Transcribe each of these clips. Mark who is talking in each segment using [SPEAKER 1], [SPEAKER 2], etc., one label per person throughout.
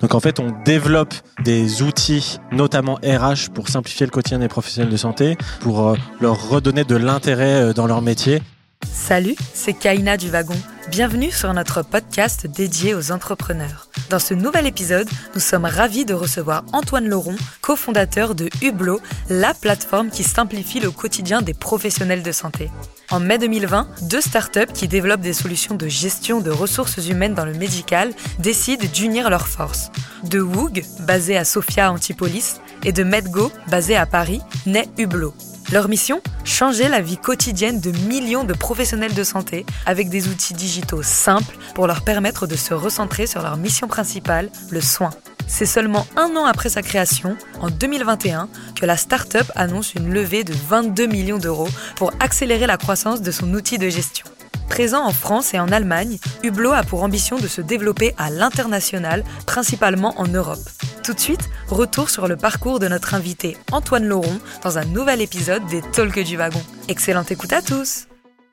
[SPEAKER 1] Donc en fait, on développe des outils, notamment RH, pour simplifier le quotidien des professionnels de santé, pour euh, leur redonner de l'intérêt euh, dans leur métier.
[SPEAKER 2] Salut, c'est Kaina du Wagon. Bienvenue sur notre podcast dédié aux entrepreneurs. Dans ce nouvel épisode, nous sommes ravis de recevoir Antoine Laurent, cofondateur de Hublot, la plateforme qui simplifie le quotidien des professionnels de santé. En mai 2020, deux startups qui développent des solutions de gestion de ressources humaines dans le médical décident d'unir leurs forces. De Woog, basé à Sofia Antipolis, et de Medgo, basé à Paris, naît Hublot. Leur mission Changer la vie quotidienne de millions de professionnels de santé avec des outils digitaux simples pour leur permettre de se recentrer sur leur mission principale, le soin. C'est seulement un an après sa création, en 2021, que la start-up annonce une levée de 22 millions d'euros pour accélérer la croissance de son outil de gestion. Présent en France et en Allemagne, Hublot a pour ambition de se développer à l'international, principalement en Europe. Tout de suite, retour sur le parcours de notre invité Antoine Laurent dans un nouvel épisode des Talks du Wagon. Excellente écoute à tous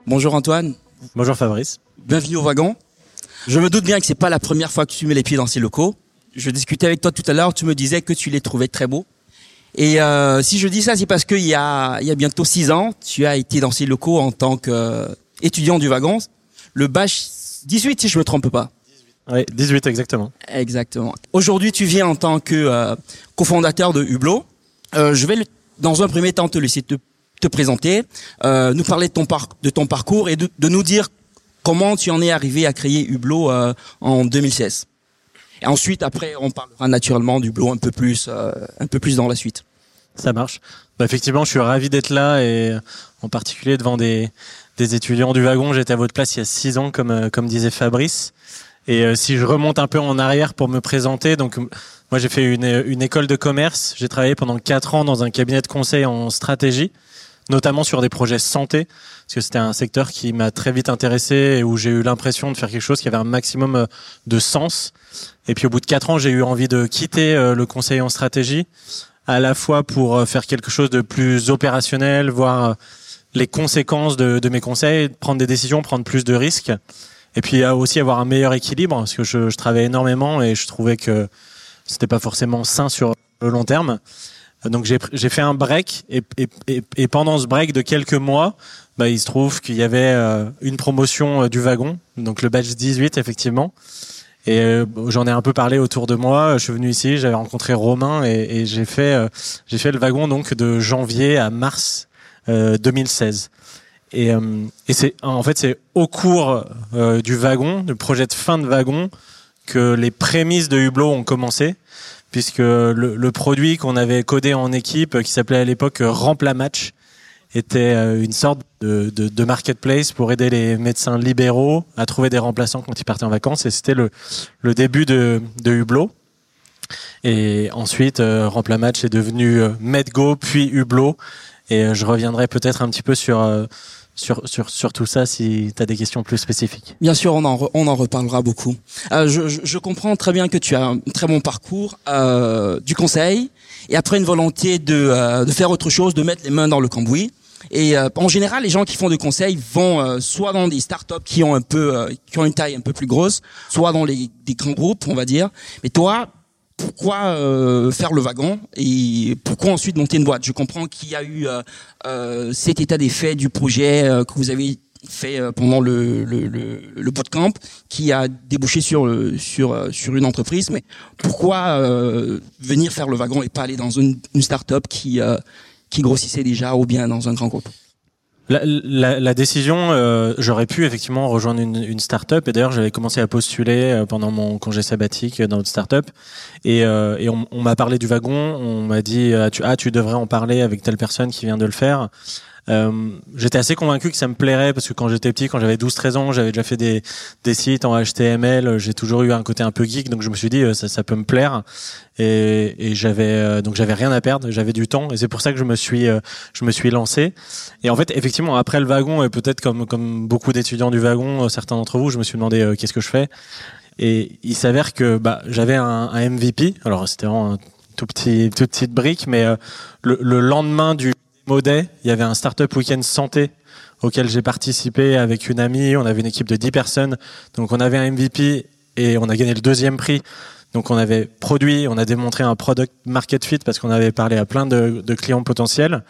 [SPEAKER 3] Bonjour Antoine.
[SPEAKER 1] Bonjour Fabrice.
[SPEAKER 3] Bienvenue au wagon. Je me doute bien que c'est pas la première fois que tu mets les pieds dans ces locaux je discutais avec toi tout à l'heure, tu me disais que tu les trouvais très beaux. Et euh, si je dis ça, c'est parce qu'il y a, il y a bientôt six ans, tu as été dans ces locaux en tant qu'étudiant du wagon, le bâche 18 si je me trompe pas.
[SPEAKER 1] Oui, 18 exactement.
[SPEAKER 3] Exactement. Aujourd'hui, tu viens en tant que euh, cofondateur de Hublot. Euh, je vais dans un premier temps te laisser te, te présenter, euh, nous parler de ton, par, de ton parcours et de, de, nous dire comment tu en es arrivé à créer Hublot euh, en 2016. Et ensuite, après, on parlera naturellement du Hublot un peu plus, euh, un peu plus dans la suite.
[SPEAKER 1] Ça marche. Bah, effectivement, je suis ravi d'être là et en particulier devant des, des étudiants du wagon. J'étais à votre place il y a six ans, comme, euh, comme disait Fabrice. Et euh, si je remonte un peu en arrière pour me présenter, donc moi j'ai fait une, une école de commerce. J'ai travaillé pendant quatre ans dans un cabinet de conseil en stratégie, notamment sur des projets santé, parce que c'était un secteur qui m'a très vite intéressé et où j'ai eu l'impression de faire quelque chose qui avait un maximum de sens. Et puis au bout de quatre ans, j'ai eu envie de quitter euh, le conseil en stratégie, à la fois pour euh, faire quelque chose de plus opérationnel, voir euh, les conséquences de, de mes conseils, prendre des décisions, prendre plus de risques, et puis aussi avoir un meilleur équilibre, parce que je, je travaillais énormément et je trouvais que c'était pas forcément sain sur le long terme. Donc j'ai fait un break et, et, et, pendant ce break de quelques mois, bah, il se trouve qu'il y avait une promotion du wagon, donc le badge 18 effectivement. Et euh, j'en ai un peu parlé autour de moi. Je suis venu ici, j'avais rencontré Romain et, j'ai fait euh, j'ai fait le wagon donc de janvier à mars euh, 2016. Et, et c'est en fait c'est au cours du wagon, du projet de fin de wagon, que les prémices de Hublot ont commencé, puisque le, le produit qu'on avait codé en équipe, qui s'appelait à l'époque Rempla Match, était une sorte de, de, de, marketplace pour aider les médecins libéraux à trouver des remplaçants quand ils partaient en vacances. Et c'était le, le début de, de Hublot. Et ensuite, euh, Remplamatch est devenu euh, Medgo, puis Hublot. Et euh, je reviendrai peut-être un petit peu sur, euh, sur, sur, tout ça si tu as des questions plus spécifiques.
[SPEAKER 3] Bien sûr, on en, on en reparlera beaucoup. Euh, je, comprends très bien que tu as un très bon parcours du conseil et après une volonté de, de faire autre chose, de mettre les mains dans le cambouis. Et en général, les gens qui font du conseil vont soit dans des startups qui ont un peu, qui ont une taille un peu plus grosse, soit dans les des grands groupes, on va dire. Mais toi, pourquoi faire le wagon et pourquoi ensuite monter une boîte? Je comprends qu'il y a eu cet état des faits du projet que vous avez fait pendant le, le, le, le bootcamp qui a débouché sur sur sur une entreprise. Mais pourquoi venir faire le wagon et pas aller dans une, une start-up qui qui grossissait déjà ou bien dans un grand groupe?
[SPEAKER 1] La, décision, euh, j'aurais pu effectivement rejoindre une, une start-up. Et d'ailleurs j'avais commencé à postuler euh, pendant mon congé sabbatique dans une start-up. Et, euh, on m'a parlé du wagon, on m'a dit ah tu, ah tu devrais en parler avec telle personne qui vient de le faire. Euh, j'étais assez convaincu que ça me plairait parce que quand j'étais petit, quand j'avais 12-13 ans, j'avais déjà fait des, des sites en HTML. J'ai toujours eu un côté un peu geek, donc je me suis dit ça, ça peut me plaire. Et, et j'avais donc j'avais rien à perdre, j'avais du temps et c'est pour ça que je me suis je me suis lancé. Et en fait, effectivement, après le wagon et peut-être comme comme beaucoup d'étudiants du wagon, certains d'entre vous, je me suis demandé euh, qu'est-ce que je fais. Et il s'avère que bah, j'avais un, un, MVP. Alors c'était vraiment un tout petit toute petite brique, mais euh, le, le lendemain du Maudet, il y avait un startup week-end santé auquel j'ai participé avec une amie. On avait une équipe de 10 personnes. Donc on avait un MVP et on a gagné le deuxième prix Donc on avait produit, on a démontré un product market fit parce qu'on avait parlé à plein de, clients potentiels.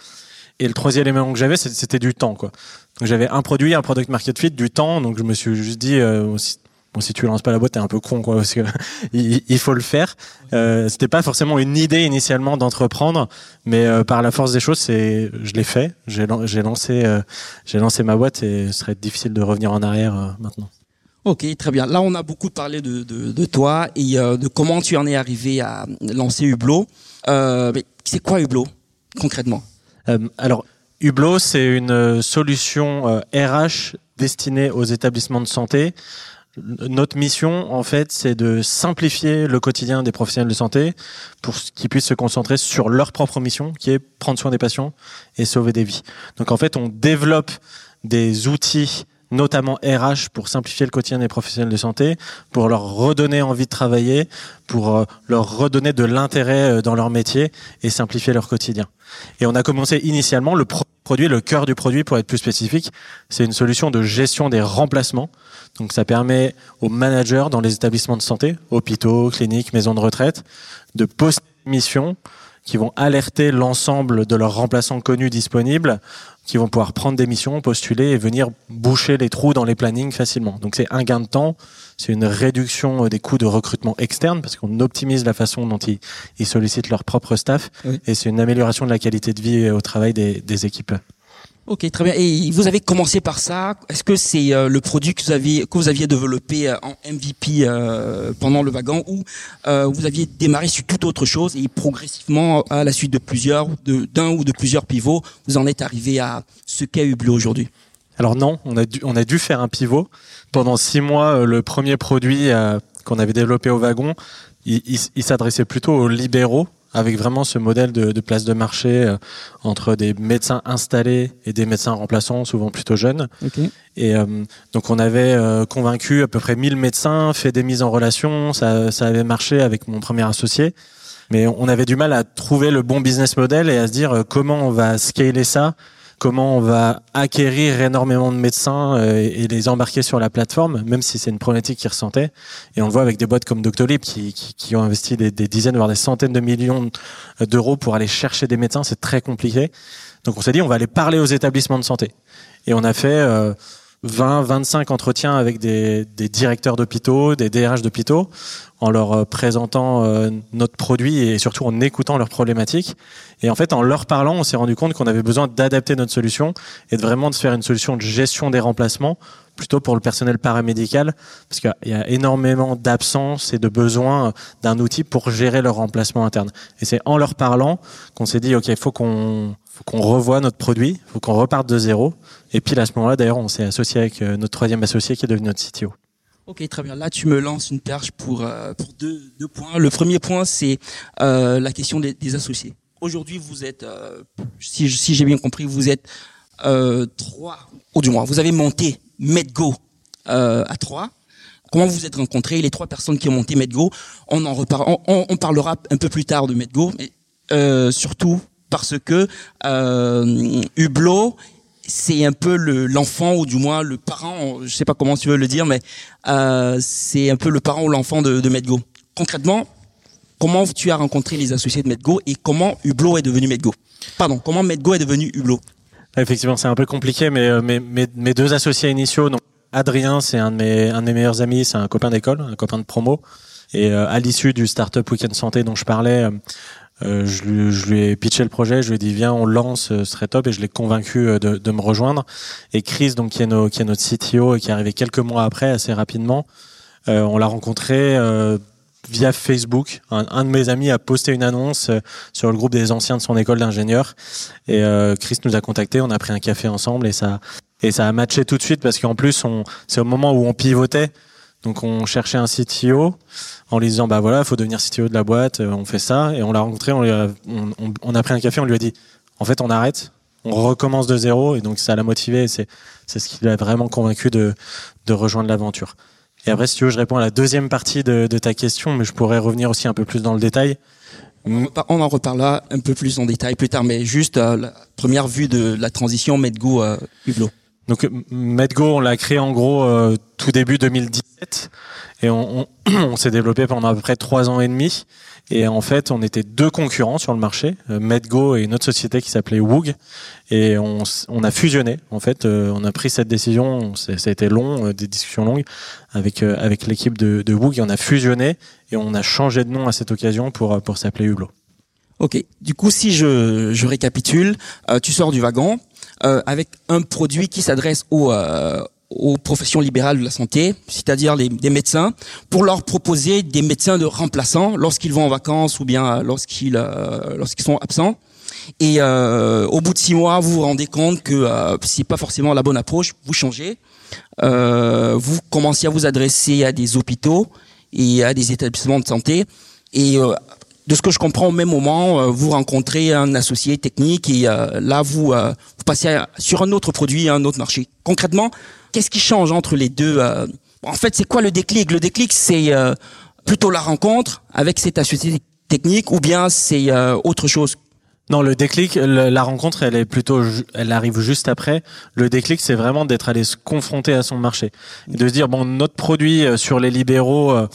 [SPEAKER 1] Et le troisième élément que j'avais, c'était du temps, quoi. Donc j'avais un produit, un product market fit, du temps. Donc je me suis juste dit, euh, bon, si tu lances pas la boîte, t'es un peu con, quoi, parce que il, faut le faire. Euh, c'était pas forcément une idée initialement d'entreprendre, mais euh, par la force des choses, c'est, je l'ai fait. J'ai lancé, euh, j'ai lancé ma boîte et ce serait difficile de revenir en arrière euh, maintenant.
[SPEAKER 3] Ok, très bien. Là, on a beaucoup parlé de, de, de toi et euh, de comment tu en es arrivé à lancer Hublot. Euh, mais c'est quoi Hublot concrètement?
[SPEAKER 1] Euh, Alors, Hublot, c'est une solution RH destinée aux établissements de santé. Notre mission, en fait, c'est de simplifier le quotidien des professionnels de santé pour qu'ils puissent se concentrer sur leur propre mission, qui est prendre soin des patients et sauver des vies. Donc, en fait, on développe des outils notamment RH pour simplifier le quotidien des professionnels de santé, pour leur redonner envie de travailler, pour euh, leur redonner de l'intérêt euh, dans leur métier et simplifier leur quotidien. Et on a commencé initialement le produit, le cœur du produit pour être plus spécifique, c'est une solution de gestion des remplacements. Donc ça permet aux managers dans les établissements de santé, hôpitaux, cliniques, maisons de retraite, de poster des missions qui vont alerter l'ensemble de leurs remplaçants connus disponibles qui vont pouvoir prendre des missions, postuler et venir boucher les trous dans les plannings facilement. Donc c'est un gain de temps, c'est une réduction des coûts de recrutement externe parce qu'on optimise la façon dont ils, ils, sollicitent leur propre staff oui. et c'est une amélioration de la qualité de vie au travail des, des équipes.
[SPEAKER 3] Ok, très bien. Et vous avez commencé par ça. Est-ce que c'est euh, le produit que vous aviez que vous aviez développé euh, en MVP euh, pendant le wagon ou euh, vous aviez démarré sur toute autre chose et progressivement, à la suite de plusieurs, de d'un ou de plusieurs pivots, vous en êtes arrivé à ce qu'est Hublot aujourd'hui?
[SPEAKER 1] Alors non, on a dû on a dû faire un pivot pendant six mois. Le premier produit qu'on avait développé au wagon, il, il, il s'adressait plutôt aux libéraux avec vraiment ce modèle de, de place de marché euh, entre des médecins installés et des médecins remplaçants, souvent plutôt jeunes.
[SPEAKER 3] Okay.
[SPEAKER 1] Et euh, donc on avait euh, convaincu à peu près 1000 médecins, fait des mises en relation, ça, ça avait marché avec mon premier associé. Mais on avait du mal à trouver le bon business model et à se dire comment on va scaler ça comment on va acquérir énormément de médecins et les embarquer sur la plateforme, même si c'est une problématique qu'ils ressentaient. Et on le voit avec des boîtes comme Doctolib qui, qui, ont investi des, des, dizaines, voire des centaines de millions d'euros pour aller chercher des médecins. C'est très compliqué. Donc on s'est dit, on va aller parler aux établissements de santé. Et on a fait euh, 20, 25 entretiens avec des, des directeurs d'hôpitaux, des DRH d'hôpitaux, en leur présentant euh, notre produit et surtout en écoutant leurs problématiques. Et en fait, en leur parlant, on s'est rendu compte qu'on avait besoin d'adapter notre solution et de vraiment de faire une solution de gestion des remplacements plutôt pour le personnel paramédical, parce qu'il y a énormément d'absence et de besoin d'un outil pour gérer leur remplacement interne. Et c'est en leur parlant qu'on s'est dit, OK, il faut qu'on faut qu'on revoie notre produit, faut qu'on reparte de zéro. Et puis à ce moment-là, d'ailleurs, on s'est associé avec notre troisième associé qui est devenu notre CTO.
[SPEAKER 3] Ok, très bien. Là, tu me lances une perche pour euh, deux, points. Le premier point, c'est euh, la question des, associés. Aujourd'hui, vous êtes, euh, si, j'ai bien compris, vous êtes euh, trois, ou du moins, vous avez monté MedGo euh, à trois. Comment vous vous êtes rencontrés Les trois personnes qui ont monté MedGo? On en repar on, on, parlera un peu plus tard de MedGo, mais euh, surtout parce que euh, Hublot c'est un peu l'enfant ou du moins le parent, je sais pas comment tu veux le dire, mais euh, c'est un peu le parent ou l'enfant de, de MedGo. Concrètement, comment tu as rencontré les associés de MedGo et comment Hublot est devenu MedGo? Pardon, comment MedGo est devenu Hublot?
[SPEAKER 1] Effectivement, c'est un peu compliqué, mais euh, mes, deux associés initiaux, donc Adrien, c'est un de mes meilleurs amis, c'est un copain d'école, un copain de promo, et euh, à l'issue du startup Weekend Santé dont je parlais. Euh, je, lui, je, lui, ai pitché le projet, je lui ai dit viens on lance, ce serait top et je l'ai convaincu de, de, me rejoindre. Et Chris donc qui est, nos, qui est notre CTO et qui est arrivé quelques mois après assez rapidement, euh, on l'a rencontré euh, via Facebook. Un, un, de mes amis a posté une annonce sur le groupe des anciens de son école d'ingénieur et Chris nous a contacté, on a pris un café ensemble et ça et ça a matché tout de suite parce qu'en plus c'est au moment où on pivotait. Donc on cherchait un CTO en lui disant bah voilà, il faut devenir CTO de la boîte, on fait ça et on l'a rencontré, on, a, on, a pris un café, on lui a dit en fait on arrête, on recommence de zéro et donc ça l'a motivé, c'est c'est ce qui l'a vraiment convaincu de de rejoindre l'aventure. Et après si tu veux, je réponds à la deuxième partie de, ta question, mais je pourrais revenir aussi un peu plus dans le détail.
[SPEAKER 3] On en reparlera un peu plus en détail plus tard, mais juste euh, la première vue de la transition Medgo euh, Hublot.
[SPEAKER 1] Donc MedGo, on l'a créé en gros euh, tout début 2017 et on, on, on s'est développé pendant à peu près trois ans et demi. Et en fait, on était deux concurrents sur le marché, euh, MedGo et une autre société qui s'appelait Woog. Et on, a fusionné. En fait, euh, on a pris cette décision. Ça a été long, des discussions longues avec avec l'équipe de, de Woog. Et on a fusionné et on a changé de nom à cette occasion pour pour s'appeler Hublot.
[SPEAKER 3] Ok. Du coup, si je, je récapitule, tu sors du wagon euh, avec un produit qui s'adresse aux, euh, aux professions libérales de la santé, c'est-à-dire des médecins, pour leur proposer des médecins de remplaçants lorsqu'ils vont en vacances ou bien euh, lorsqu'ils euh, lorsqu'ils sont absents. Et euh, au bout de six mois, vous vous rendez compte que euh, c'est pas forcément la bonne approche. Vous changez. Euh, vous commencez à vous adresser à des hôpitaux et à des établissements de santé. Et euh, de ce que je comprends, au même moment, euh, vous rencontrez un associé technique et euh, là, vous, euh, passez sur un autre produit, un autre marché. Concrètement, qu'est-ce qui change entre les deux En fait, c'est quoi le déclic? Le déclic, c'est plutôt la rencontre avec cet associé technique ou bien c'est autre chose?
[SPEAKER 1] Non, le déclic, la rencontre, elle est plutôt, elle arrive juste après. Le déclic, c'est vraiment d'être allé se confronter à son marché et de se dire bon, notre produit euh, sur les libéraux, euh,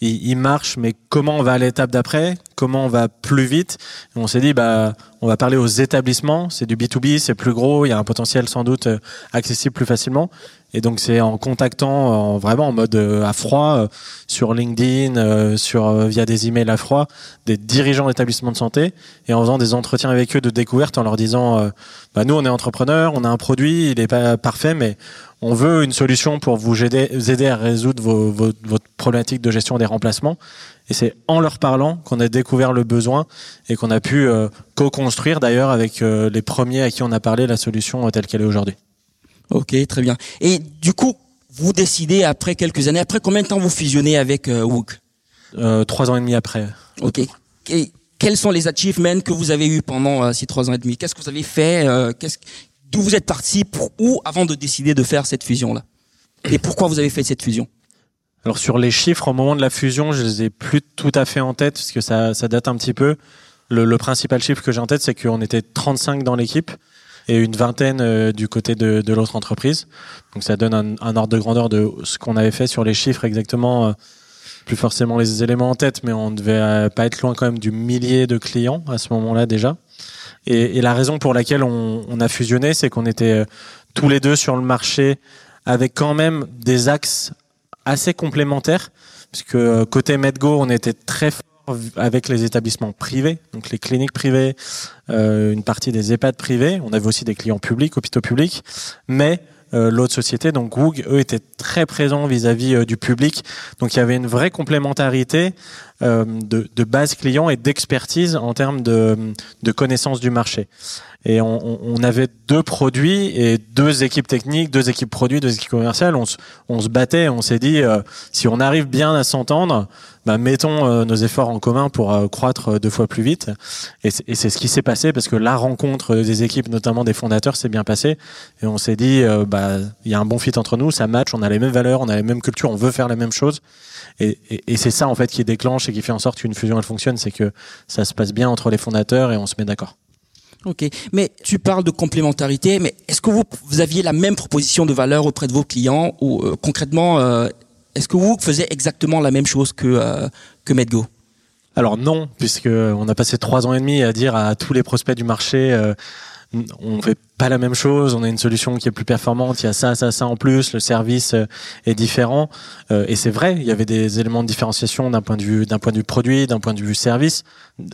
[SPEAKER 1] il, il marche, mais comment on va à l'étape d'après? Comment on va plus vite? On s'est dit bah, on va parler aux établissements. C'est du B 2 B, c'est plus gros, il y a un potentiel sans doute euh, accessible plus facilement. Et donc c'est en contactant en, vraiment en mode euh, à froid euh, sur LinkedIn, euh, sur euh, via des emails à froid, des dirigeants d'établissements de santé et en faisant des entretiens avec eux de découverte en leur disant euh, bah nous on est entrepreneurs, on a un produit, il est pas parfait mais on veut une solution pour vous aider, vous aider à résoudre vos, vos- votre problématique de gestion des remplacements. Et c'est en leur parlant qu'on a découvert le besoin et qu'on a pu euh, co-construire d'ailleurs avec euh, les premiers à qui on a parlé la solution euh, telle qu'elle est aujourd'hui.
[SPEAKER 3] Ok, très bien. Et du coup, vous décidez après quelques années, après combien de temps vous fusionnez avec euh, Wook?
[SPEAKER 1] Euh, trois ans et demi après.
[SPEAKER 3] Ok. Et quels sont les achievements que vous avez eus pendant euh, ces trois ans et demi? Qu'est-ce que vous avez fait euh, qu'est-ce- D'où vous êtes parti pour où avant de décider de faire cette fusion là Et pourquoi vous avez fait cette fusion?
[SPEAKER 1] Alors sur les chiffres, au moment de la fusion, je les ai plus tout à fait en tête parce que ça, ça date un petit peu. Le, le principal chiffre que j'ai en tête, c'est qu'on était 35 dans l'équipe et une vingtaine euh, du côté de, l'autre entreprise. Donc ça donne un, ordre de grandeur de ce qu'on avait fait sur les chiffres exactement. euh, plus forcément les éléments en tête, mais on devait euh, pas être loin quand même du millier de clients à ce moment-là déjà. Et, la raison pour laquelle on, on a fusionné, c'est qu'on était tous les deux sur le marché avec quand même des axes assez complémentaires, puisque côté MedGo, on était très fort avec les établissements privés, donc les cliniques privées, euh, une partie des EHPAD privés. On avait aussi des clients publics, hôpitaux publics, mais euh, l'autre société, donc Goog, eux étaient très présents vis-à-vis euh, du public. Donc il y avait une vraie complémentarité de, base client et d'expertise en termes de, de connaissance du marché. Et on, avait deux produits et deux équipes techniques, deux équipes produits, deux équipes commerciales. On, se- battait, on s'est dit, si on arrive bien à s'entendre, bah, mettons euh, nos efforts en commun pour euh, croître euh, deux fois plus vite. Et c'est ce qui s'est passé parce que la rencontre des équipes, notamment des fondateurs, s'est bien passée. Et on s'est dit, bah, il y a un bon fit entre nous, ça match, on a les mêmes valeurs, on a les mêmes cultures, on veut faire la même chose. Et, c'est ça en fait qui déclenche et qui fait en sorte qu'une fusion elle fonctionne, c'est que ça se passe bien entre les fondateurs et on se met d'accord.
[SPEAKER 3] Ok. Mais tu parles de complémentarité, mais est-ce que vous, vous aviez la même proposition de valeur auprès de vos clients ou concrètement, est-ce que vous faisiez exactement la même chose que euh, que MedGo
[SPEAKER 1] Alors non, puisque on a passé trois ans et demi à dire à tous les prospects du marché, euh, on fait pas la même chose, on a une solution qui est plus performante, il y a ça, ça, ça en plus, le service euh, est différent. Euh, et c'est vrai, il y avait des éléments de différenciation d'un point de vue, d'un point de vue produit, d'un point de vue service,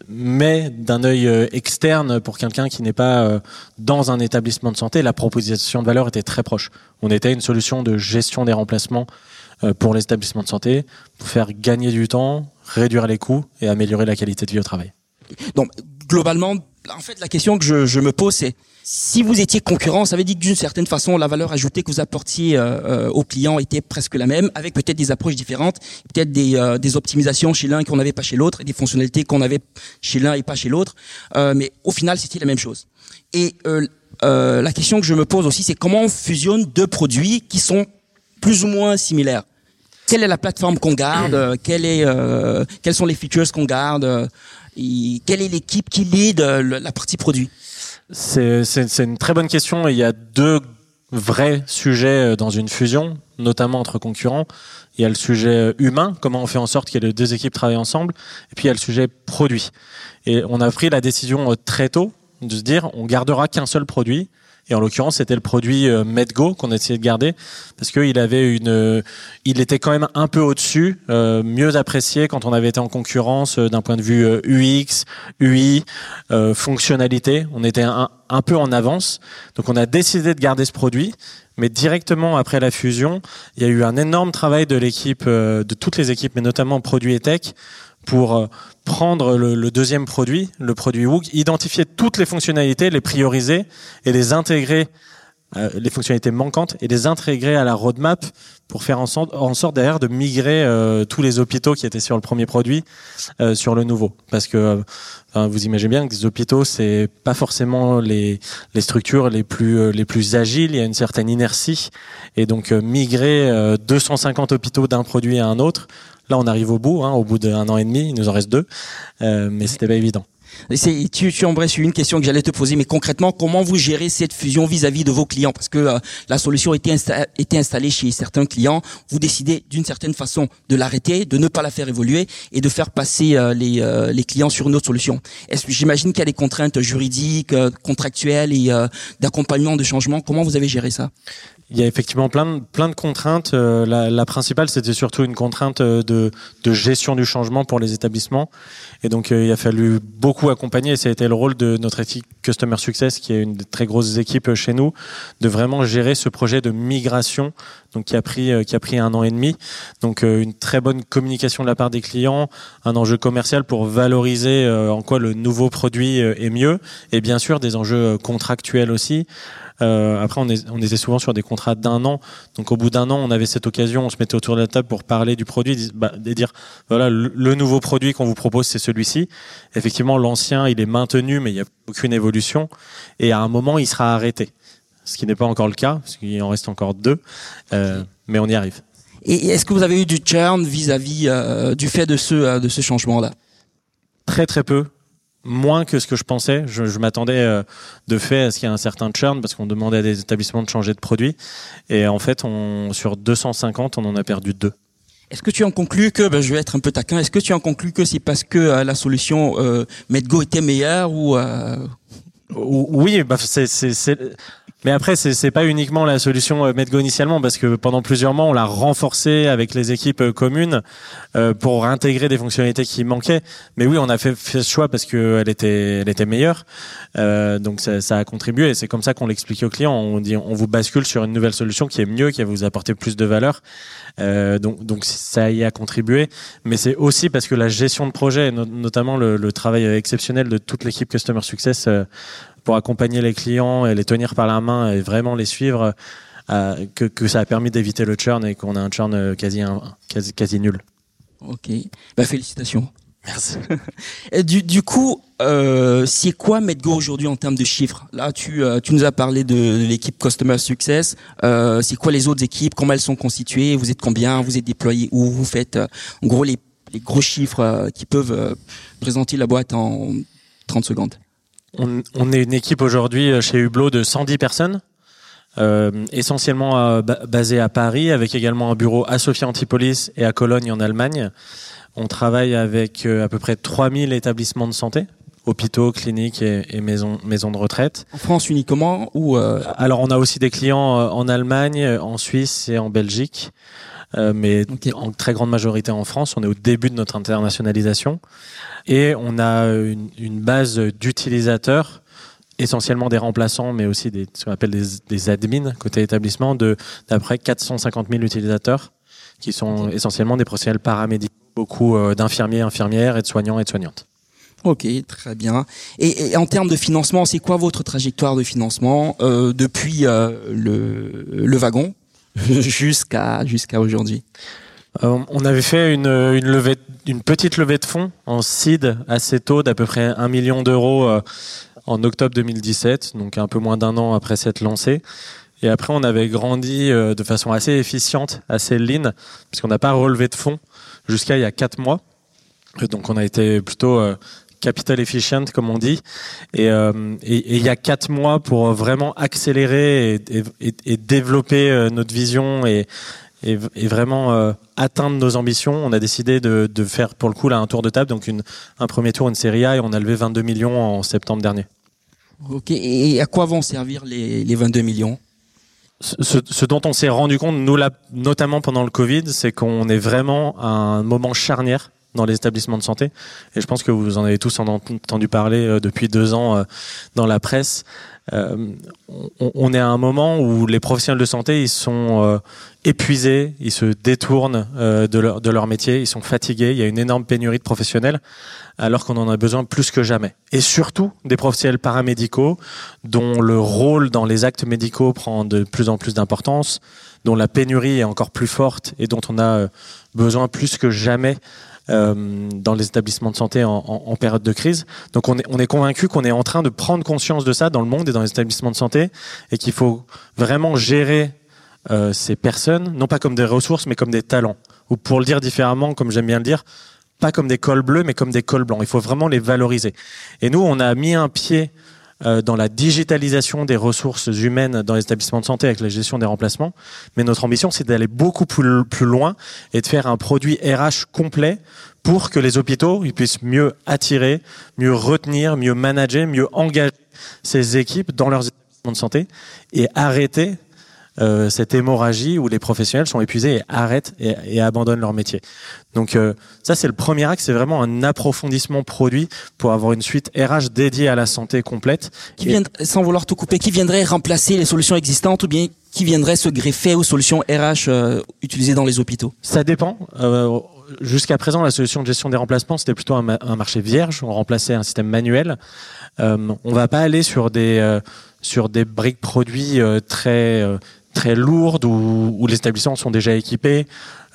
[SPEAKER 1] mais d'un œil externe pour quelqu'un qui n'est pas dans un établissement de santé, la proposition de valeur était très proche. On était une solution de gestion des remplacements pour les établissements de santé, pour faire gagner du temps, réduire les coûts et améliorer la qualité de vie au travail.
[SPEAKER 3] Donc globalement, en fait, la question que je, je me pose, c'est si vous étiez concurrent, ça veut dire que d'une certaine façon, la valeur ajoutée que vous apportiez euh, euh, aux clients était presque la même, avec peut-être des approches différentes, peut-être des, euh, des optimisations chez l'un qu'on n'avait pas chez l'autre, et des fonctionnalités qu'on avait chez l'un et pas chez l'autre. Euh, mais au final, c'était la même chose. Et euh, euh, la question que je me pose aussi, c'est comment on fusionne deux produits qui sont plus ou moins similaires. Quelle est la plateforme qu'on garde euh, quelle est, euh, Quels sont les features qu'on garde euh, et Quelle est l'équipe qui lead euh, la partie produit?
[SPEAKER 1] C'est une très bonne question il y a deux vrais sujets dans une fusion, notamment entre concurrents. Il y a le sujet humain, comment on fait en sorte que les deux équipes travaillent ensemble, et puis il y a le sujet produit. Et on a pris la décision très tôt de se dire on gardera qu'un seul produit et en l'occurrence, c'était le produit euh, MedGo qu'on a essayé de garder parce qu'il avait une, euh, il était quand même un peu au-dessus, euh, mieux apprécié quand on avait été en concurrence d'un point de vue UX, UI, fonctionnalité. On était un, peu en avance. Donc on a décidé de garder ce produit. Mais directement après la fusion, il y a eu un énorme travail de l'équipe, de toutes les équipes, mais notamment produit et tech, pour prendre le, deuxième produit, le produit Wook, identifier toutes les fonctionnalités, les prioriser et les intégrer, euh, les fonctionnalités manquantes et les intégrer à la roadmap pour faire en sorte, derrière de migrer euh, tous les hôpitaux qui étaient sur le premier produit euh, sur le nouveau. Parce que vous imaginez bien que les hôpitaux, c'est pas forcément les, les structures les plus les plus agiles. Il y a une certaine inertie et donc migrer 250 hôpitaux d'un produit à un autre Là, on arrive au bout, hein, au bout d'un an et demi, il nous en reste deux, euh, mais c'était pas évident.
[SPEAKER 3] Tu, tu embrasses une question que j'allais te poser, mais concrètement, comment vous gérez cette fusion vis-à-vis de vos clients? Parce que euh, la solution était, était installée chez certains clients, vous décidez d'une certaine façon de l'arrêter, de ne pas la faire évoluer et de faire passer euh, les, euh, les clients sur une autre solution. J'imagine qu'il y a des contraintes juridiques, contractuelles et d'accompagnement de changement. Comment vous avez géré ça?
[SPEAKER 1] Il y a effectivement plein de, plein de contraintes. La, la principale, c'était surtout une contrainte de, de gestion du changement pour les établissements. Et donc, il a fallu beaucoup accompagner, et ça a été le rôle de notre équipe Customer Success, qui est une des très grosses équipes chez nous, de vraiment gérer ce projet de migration, donc qui a pris euh, qui a pris un an et demi. Donc euh, une très bonne communication de la part des clients, un enjeu commercial pour valoriser euh, en quoi le nouveau produit est mieux, et bien sûr des enjeux contractuels aussi. Euh, après, on, est, on, était souvent sur des contrats d'un an. Donc, au bout d'un an, on avait cette occasion, on se mettait autour de la table pour parler du produit, bah, et dire voilà, le, nouveau produit qu'on vous propose, c'est celui-ci. Effectivement, l'ancien, il est maintenu, mais il n'y a aucune évolution. Et à un moment, il sera arrêté. Ce qui n'est pas encore le cas, parce qu'il en reste encore deux. Euh, mais on y arrive.
[SPEAKER 3] Et est-ce que vous avez eu du churn vis-à-vis euh, du fait de ce, de ce changement-là?
[SPEAKER 1] Très très peu moins que ce que je pensais. Je, je m'attendais euh, de fait à ce qu'il y ait un certain churn parce qu'on demandait à des établissements de changer de produit. Et en fait, on, sur 250, on en a perdu deux.
[SPEAKER 3] Est-ce que tu en conclus que, ben, je vais être un peu taquin, est-ce que tu en conclus que c'est parce que euh, la solution euh, MedGo était meilleure ou.
[SPEAKER 1] Oui, bah c'est mais après, c'est pas uniquement la solution euh, Medgo initialement, parce que pendant plusieurs mois, on l'a renforcé avec les équipes euh, communes euh, pour intégrer des fonctionnalités qui manquaient. Mais oui, on a fait, fait ce choix parce que elle était, elle était meilleure. Euh, donc ça, ça, a contribué. Et c'est comme ça qu'on l'explique aux clients. On dit, on vous bascule sur une nouvelle solution qui est mieux, qui va vous apporter plus de valeur. Euh, donc, donc ça y a contribué. Mais c'est aussi parce que la gestion de projet, notamment le, le, travail exceptionnel de toute l'équipe Customer Success pour accompagner les clients et les tenir par la main et vraiment les suivre, euh, que, que, ça a permis d'éviter le churn et qu'on a un churn euh, quasi, quasi, quasi nul.
[SPEAKER 3] Ok, bah, félicitations.
[SPEAKER 1] Merci.
[SPEAKER 3] Du, du coup, euh, c'est quoi MedGo aujourd'hui en termes de chiffres? Là, tu, euh, tu nous as parlé de, l'équipe Customer Success. Euh, c'est quoi les autres équipes? Comment elles sont constituées? Vous êtes combien? Vous êtes déployés où? Vous faites en gros les, les gros chiffres qui peuvent présenter la boîte en 30 secondes
[SPEAKER 1] on, est une équipe aujourd'hui euh, chez Hublot de 110 personnes. Euh, essentiellement euh, basée à Paris, avec également un bureau à Sofia Antipolis et à Cologne en Allemagne. On travaille avec à peu près 3000 établissements de santé, hôpitaux, cliniques et, maisons, de retraite.
[SPEAKER 3] En France uniquement ou
[SPEAKER 1] Alors on a aussi des clients en Allemagne, en Suisse et en Belgique. Euh, mais en très grande majorité en France. On est au début de notre internationalisation et on a une, une base d'utilisateurs essentiellement des remplaçants, mais aussi des, ce qu'on appelle des, des admins côté établissement, de d'après 450 000 utilisateurs, qui sont essentiellement des professionnels paramédicaux, beaucoup euh, d'infirmiers, infirmières, aides-soignants, aides-soignantes.
[SPEAKER 3] Ok, très bien. Et, et, en termes de financement, c'est quoi votre trajectoire de financement euh, depuis euh, le, le wagon? jusqu'à jusqu'à aujourd'hui
[SPEAKER 1] euh, on avait fait une, une, levée, une petite levée de fonds en seed assez tôt, d'à peu près un million d'euros euh, en octobre 2017, donc un peu moins d'un an après s'être lancé. Et après, on avait grandi euh, de façon assez efficiente, assez lean, puisqu'on n'a pas relevé de fonds jusqu'à il y a quatre mois. Donc, on a été plutôt capital efficient comme on dit. Et il y a quatre mois pour vraiment accélérer et, et, et développer notre vision et vraiment euh, atteindre nos ambitions, on a décidé de, de, faire pour le coup là un tour de table, donc une, un premier tour, une série A, et on a levé 22 millions en septembre dernier.
[SPEAKER 3] Ok, et à quoi vont servir les, les 22 millions?
[SPEAKER 1] Ce, ce, dont on s'est rendu compte, nous là, notamment pendant le Covid, c'est qu'on est vraiment à un moment charnière dans les établissements de santé. Et je pense que vous en avez tous entendu parler euh, depuis deux ans euh, dans la presse. Euh, on, est à un moment où les professionnels de santé ils sont épuisés, ils se détournent de, leur, métier, ils sont fatigués, il y a une énorme pénurie de professionnels alors qu'on en a besoin plus que jamais. Et surtout des professionnels paramédicaux dont le rôle dans les actes médicaux prend de plus en plus d'importance, dont la pénurie est encore plus forte et dont on a besoin plus que jamais dans les établissements de santé en, en, en, période de crise. Donc on est, on est convaincu qu'on est en train de prendre conscience de ça dans le monde et dans les établissements de santé et qu'il faut vraiment gérer euh, ces personnes, non pas comme des ressources, mais comme des talents. Ou pour le dire différemment, comme j'aime bien le dire, pas comme des cols bleus, mais comme des cols blancs. Il faut vraiment les valoriser. Et nous, on a mis un pied euh, dans la digitalisation des ressources humaines dans les établissements de santé avec la gestion des remplacements. Mais notre ambition, c'est d'aller beaucoup plus, loin et de faire un produit RH complet pour que les hôpitaux puissent mieux attirer, mieux retenir, mieux manager, mieux engager ces équipes dans leurs établissements de santé et arrêter euh, cette hémorragie où les professionnels sont épuisés et arrêtent et, abandonnent leur métier. Donc euh, ça c'est le premier axe, c'est vraiment un approfondissement produit pour avoir une suite RH dédiée à la santé complète.
[SPEAKER 3] Qui vient, sans vouloir tout couper, qui viendrait remplacer les solutions existantes ou bien qui viendrait se greffer aux solutions RH euh, utilisées dans les hôpitaux?
[SPEAKER 1] Ça dépend. Jusqu'à présent, la solution de gestion des remplacements, c'était plutôt un, un, marché vierge. On remplaçait un système manuel. Euh, on va pas aller sur des sur des briques produits très très lourdes où, où, les établissements sont déjà équipés,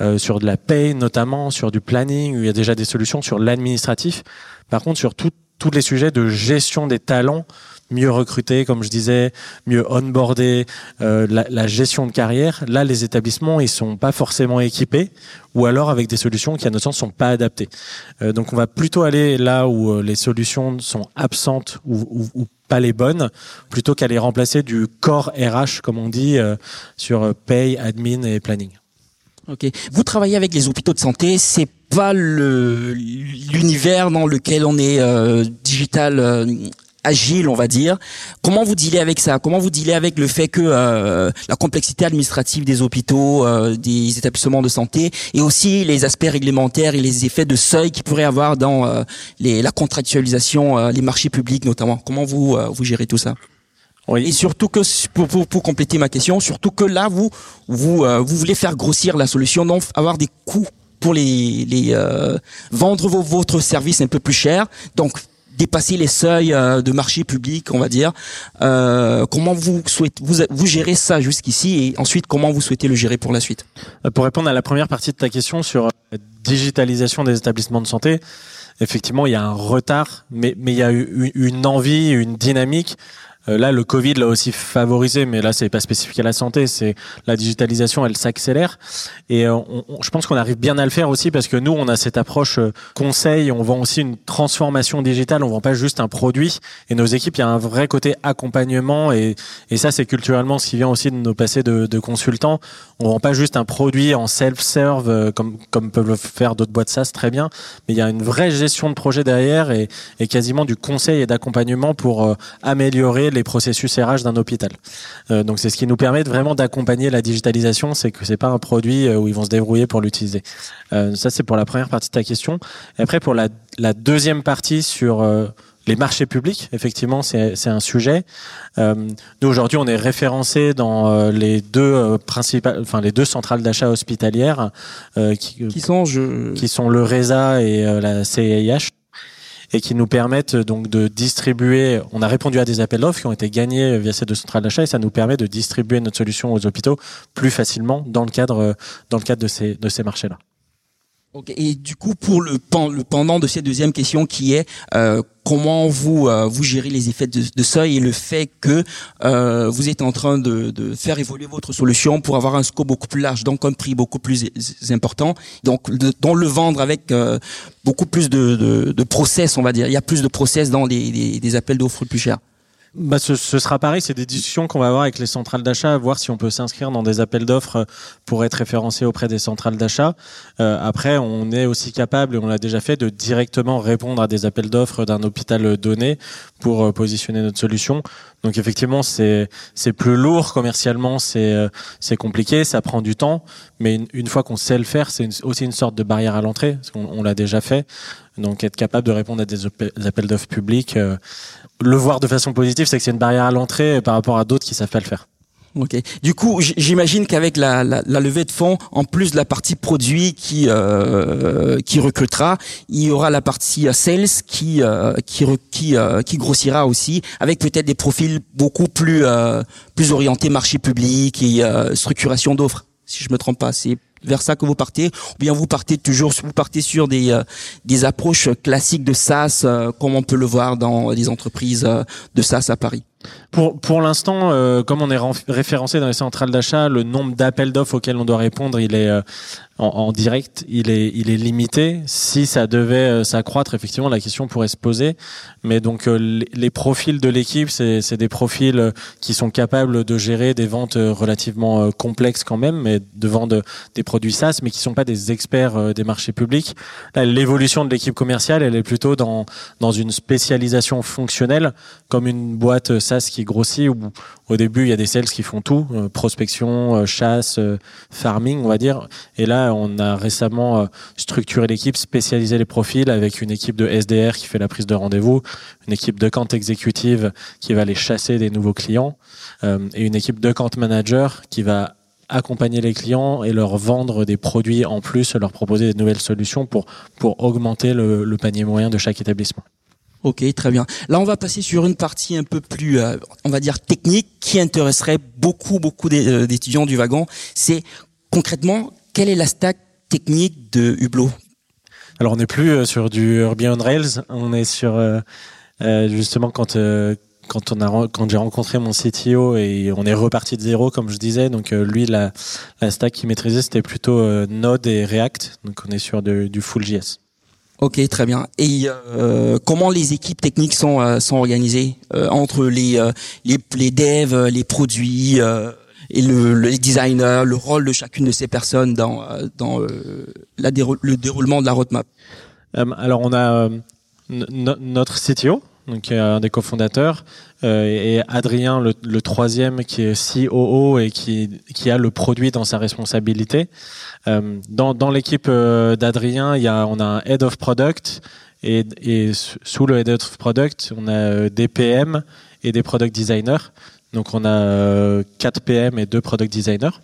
[SPEAKER 1] euh, sur de la paie notamment, sur du planning, où il y a déjà des solutions sur l'administratif. Par contre, sur tous les sujets de gestion des talents, mieux recruter, comme je disais, mieux onboarder, euh, la, la, gestion de carrière, là, les établissements, ils sont pas forcément équipés, ou alors avec des solutions qui, à notre sens, sont pas adaptées. Euh, donc, on va plutôt aller là où euh, les solutions sont absentes ou, ou, ou pas les bonnes, plutôt qu'à les remplacer du corps RH, comme on dit, euh, sur paye, admin et planning.
[SPEAKER 3] Ok. Vous travaillez avec les hôpitaux de santé, c'est pas l'univers dans lequel on est euh, digital euh, agile, on va dire. Comment vous dealez avec ça? Comment vous dealez avec le fait que euh, la complexité administrative des hôpitaux, euh, des établissements de santé, et aussi les aspects réglementaires et les effets de seuil qu'il pourrait avoir dans euh, les, la contractualisation, euh, les marchés publics notamment? Comment vous euh, vous gérez tout ça? Oui. Et surtout que pour, pour, pour, compléter ma question, surtout que là vous vous euh, vous voulez faire grossir la solution, donc avoir des coûts pour les, les vendre vos, votre service un peu plus cher, donc dépasser les seuils euh, de marché public, on va dire. Euh, comment vous souhaitez vous, gérez ça jusqu'ici et ensuite comment vous souhaitez le gérer pour la suite?
[SPEAKER 1] Euh, Pour répondre à la première partie de ta question sur la digitalisation des établissements de santé, effectivement, il y a un retard, mais mais il y a une envie, une dynamique euh, là, le Covid l'a aussi favorisé, mais là, c'est pas spécifique à la santé. C'est la digitalisation, elle s'accélère, et euh, je pense qu'on arrive bien à le faire aussi parce que nous, on a cette approche euh, conseil. On vend aussi une transformation digitale. On vend pas juste un produit. Et nos équipes, il y a un vrai côté accompagnement, et, et ça, c'est culturellement ce qui vient aussi de nos passés de, de consultants. On vend pas juste un produit en self-serve comme comme peuvent le faire d'autres boîtes SaaS très bien, mais il y a une vraie gestion de projet derrière et, et quasiment du conseil et d'accompagnement pour améliorer les processus RH d'un hôpital. Euh, donc c'est ce qui nous permet vraiment d'accompagner la digitalisation, c'est que c'est pas un produit euh, où ils vont se débrouiller pour l'utiliser. Euh, ça c'est pour la première partie de ta question. Et après pour la, la deuxième partie sur euh, les marchés publics, effectivement, c'est un sujet. Euh, nous aujourd'hui, on est référencé dans euh, les deux principales, enfin les deux centrales d'achat hospitalières
[SPEAKER 3] qui, qui, sont je...
[SPEAKER 1] qui sont le RESA et la CIH et qui nous permettent donc de distribuer. On a répondu à des appels d'offres qui ont été gagnés via ces deux centrales d'achat et ça nous permet de distribuer notre solution aux hôpitaux plus facilement dans le cadre dans le cadre de ces de ces marchés-là.
[SPEAKER 3] Okay. Et du coup, pour le, le pendant de cette deuxième question qui est euh, comment vous vous gérez les effets de, de, seuil et le fait que vous êtes en train de, de, faire évoluer votre solution pour avoir un scope beaucoup plus large, donc un prix beaucoup plus important, donc de, le vendre avec beaucoup plus de, de, process, on va dire. Il y a plus de process dans des, des appels d'offres plus chers
[SPEAKER 1] bah, ce, ce, sera pareil, c'est des discussions qu'on va avoir avec les centrales d'achat, voir si on peut s'inscrire dans des appels d'offres pour être référencé auprès des centrales d'achat. Euh, après, on est aussi capable, et on l'a déjà fait, de directement répondre à des appels d'offres d'un hôpital donné pour euh, positionner notre solution. Donc effectivement, c'est c'est plus lourd commercialement, c'est euh, c'est compliqué, ça prend du temps, mais une, fois qu'on sait le faire, c'est aussi une sorte de barrière à l'entrée, parce on, l'a déjà fait. Donc être capable de répondre à des appels d'offres publics, euh, le voir de façon positive, c'est que c'est une barrière à l'entrée par rapport à d'autres qui savent pas le faire.
[SPEAKER 3] Ok. Du coup, j'imagine qu'avec la, la, la, levée de fonds, en plus de la partie produit qui euh, qui recrutera, il y aura la partie euh, sales qui euh, qui qui, euh, qui grossira aussi, avec peut-être des profils beaucoup plus plus orientés marché public et structuration d'offres. Si je me trompe pas, c'est vers ça que vous partez, ou bien vous partez toujours, vous partez sur des des approches classiques de SaaS, comme on peut le voir dans des entreprises de SaaS à Paris.
[SPEAKER 1] Pour, pour l'instant, euh, comme on est référencé dans les centrales d'achat, le nombre d'appels d'offres auxquels on doit répondre, il est euh, en, direct, il est, il est limité. Si ça devait euh, s'accroître, effectivement, la question pourrait se poser. Mais donc, les, profils de l'équipe, c'est des profils qui sont capables de gérer des ventes relativement complexes quand même, mais de vendre des produits SaaS, mais qui sont pas des experts des marchés publics. L'évolution de l'équipe commerciale, elle est plutôt dans, dans une spécialisation fonctionnelle, comme une boîte SaaS qui grossit où au début il y a des sales qui font tout, euh, prospection, euh, chasse, euh, farming, on va dire. Et là, on a récemment structuré l'équipe, spécialisé les profils avec une équipe de SDR qui fait la prise de rendez-vous, une équipe de compte exécutive qui va aller chasser des nouveaux clients et une équipe de compte manager qui va accompagner les clients et leur vendre des produits en plus, leur proposer des nouvelles solutions pour, pour augmenter le panier moyen de chaque établissement.
[SPEAKER 3] Ok, très bien. Là, on va passer sur une partie un peu plus, euh, on va dire, technique, qui intéresserait beaucoup, beaucoup euh, d'étudiants du wagon. C'est concrètement, quelle est la stack technique de Hublot?
[SPEAKER 1] Alors, on n'est plus euh, sur du Ruby on Rails, on est sur justement quand quand on a quand j'ai rencontré mon CTO et on est reparti de zéro comme je disais donc lui la, la stack qu'il maîtrisait c'était plutôt Node et React donc on est sur du full JS.
[SPEAKER 3] Ok, très bien. Et euh, comment les équipes techniques sont euh, sont organisées euh, entre les, les les devs, les produits et le, le designer, le rôle de chacune de ces personnes dans dans la le déroulement de la roadmap?
[SPEAKER 1] alors on a notre CTO donc un des cofondateurs, euh, et Adrien, le, troisième, qui est COO et qui, qui a le produit dans sa responsabilité. Euh, dans l'équipe euh, d'Adrien, on a un Head of Product, et, et sous le Head of Product, on a des PM et des Product Designers. Donc on a 4 PM et 2 Product Designers.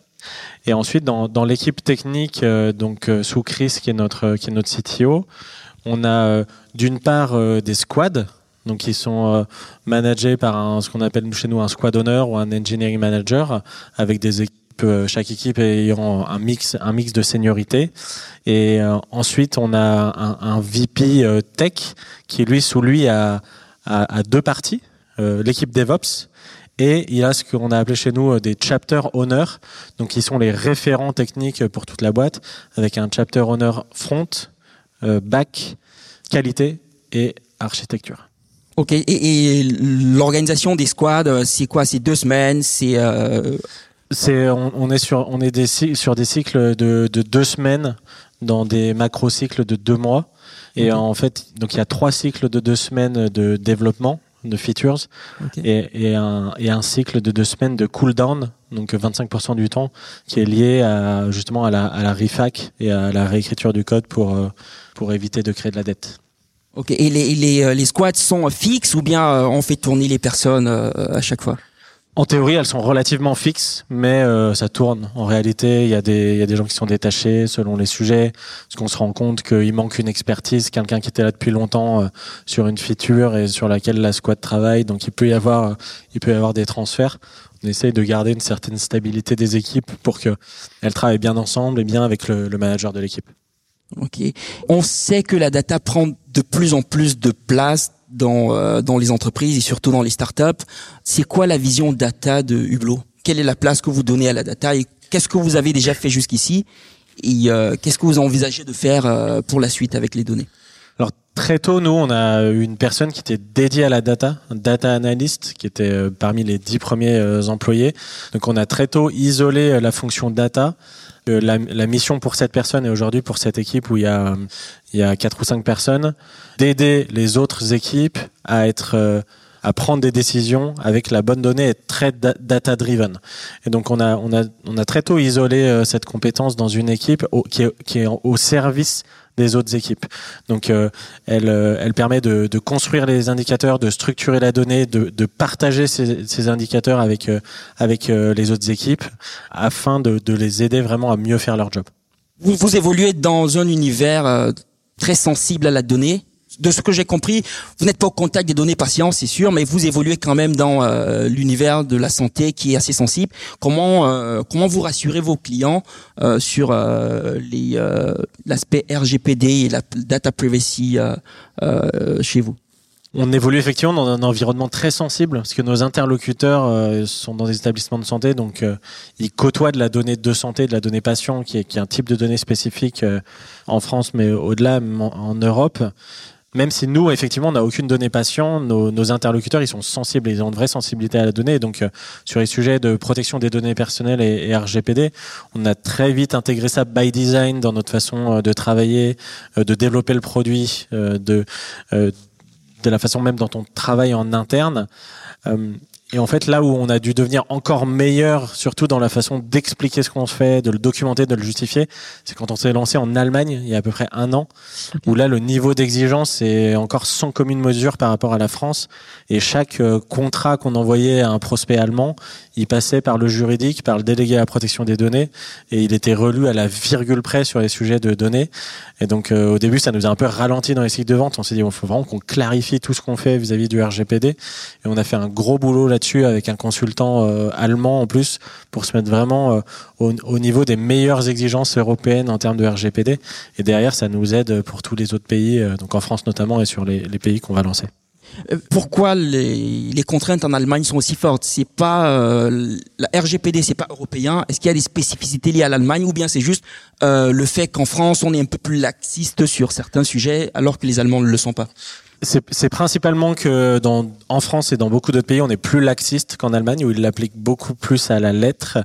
[SPEAKER 1] Et ensuite, dans, dans l'équipe technique, donc sous Chris, qui est notre, qui est notre CTO, on a d'une part des squads, donc ils sont euh, managés par un, ce qu'on appelle chez nous un squad owner ou un engineering manager avec des équipes euh, chaque équipe ayant un mix un mix de seniorité. Et euh, ensuite on a un, VP tech qui lui sous lui a, a, deux parties l'équipe DevOps et il y a ce qu'on a appelé chez nous des chapter owners. Donc qui sont les référents techniques pour toute la boîte avec un chapter owner front back qualité et architecture
[SPEAKER 3] Ok. Et, et l'organisation des squads, euh, c'est quoi? C'est deux semaines C'est euh...
[SPEAKER 1] c'est on, on, est sur on est des sur des cycles de, de deux semaines dans des macro cycles de deux mois. Et en fait, donc il y a trois cycles de deux semaines de développement de features et, et, un, et un cycle de deux semaines de cooldown, donc 25% du temps, qui est lié à, justement à la, à la refac et à la réécriture du code pour, euh, pour éviter de créer de la dette.
[SPEAKER 3] Ok. Et les, les, euh, les squads sont fixes ou bien euh, on fait tourner les personnes euh, à chaque fois?
[SPEAKER 1] En théorie, elles sont relativement fixes, mais ça tourne. En réalité, il y, a des, y a des gens qui sont détachés selon les sujets, parce qu'on se rend compte qu'il manque une expertise, quelqu'un qui était là depuis longtemps sur une feature et sur laquelle la squad travaille. Donc, il peut y avoir, il peut y avoir des transferts. On essaye de garder une certaine stabilité des équipes pour qu'elles travaillent bien ensemble et bien avec le, le manager de l'équipe.
[SPEAKER 3] Ok. On sait que la data prend de plus en plus de place dans dans les entreprises et surtout dans les startups. C'est quoi la vision data de Hublot? Quelle est la place que vous donnez à la data et qu'est-ce que vous avez déjà fait jusqu'ici? Et qu'est-ce que vous envisagez de faire pour la suite avec les données?
[SPEAKER 1] Alors très tôt, nous, on a une personne qui était dédiée à la data, un data analyst, qui était euh, parmi les dix premiers euh, employés. Donc on a très tôt isolé euh, la fonction data. La, la, mission pour cette personne et aujourd'hui pour cette équipe où il y a il y a quatre ou cinq personnes, d'aider les autres équipes à être à prendre des décisions avec la bonne donnée et très data driven. Et donc on a on a on a très tôt isolé cette compétence dans une équipe qui est qui est au service des autres équipes. Donc, euh, elle, euh, elle permet de, de, construire les indicateurs, de structurer la donnée, de, de partager ces, ces, indicateurs avec euh, avec les autres équipes, afin de, de, les aider vraiment à mieux faire leur job.
[SPEAKER 3] Vous, vous évoluez dans un univers très sensible à la donnée de ce que j'ai compris, vous n'êtes pas au contact des données patients, c'est sûr, mais vous évoluez quand même dans euh, l'univers de la santé qui est assez sensible. Comment euh, comment vous rassurez vos clients euh, sur les l'aspect RGPD et la data privacy chez vous?
[SPEAKER 1] On évolue effectivement dans un environnement très sensible parce que nos interlocuteurs sont dans des établissements de santé, donc ils côtoient de la donnée de santé, de la donnée patient, qui est, qui est un type de donnée spécifique en France, mais au-delà en Europe même si nous, effectivement, on n'a aucune donnée patient, nos, interlocuteurs, ils sont sensibles, ils ont une vraie sensibilité à la donnée. Donc, euh, sur les sujets de protection des données personnelles et, RGPD, on a très vite intégré ça by design dans notre façon euh, de travailler, euh, de développer le produit, de de la façon même dont on travaille en interne. Et en fait, là où on a dû devenir encore meilleur, surtout dans la façon d'expliquer ce qu'on fait, de le documenter, de le justifier, c'est quand on s'est lancé en Allemagne il y a à peu près un an, où là le niveau d'exigence est encore sans commune mesure par rapport à la France. Et chaque euh, contrat qu'on envoyait à un prospect allemand, il passait par le juridique, par le délégué à la protection des données, et il était relu à la virgule près sur les sujets de données. Et donc euh, au début, ça nous a un peu ralenti dans les cycles de vente. On s'est dit, il faut vraiment qu'on clarifie tout ce qu'on fait vis-à-vis du RGPD. Et on a fait un gros boulot là dessus avec un consultant euh, allemand en plus pour se mettre vraiment euh, au, niveau des meilleures exigences européennes en termes de RGPD. Et derrière, ça nous aide pour tous les autres pays, donc en France notamment et sur les, pays qu'on va lancer.
[SPEAKER 3] Pourquoi les, contraintes en Allemagne sont aussi fortes? C'est pas la RGPD, c'est pas européen. Est-ce qu'il y a des spécificités liées à l'Allemagne ou bien c'est juste le fait qu'en France on est un peu plus laxiste sur certains sujets alors que les Allemands ne le sont pas?
[SPEAKER 1] C'est principalement que en France et dans beaucoup d'autres pays, on est plus laxiste qu'en Allemagne, où ils l'appliquent beaucoup plus à la lettre.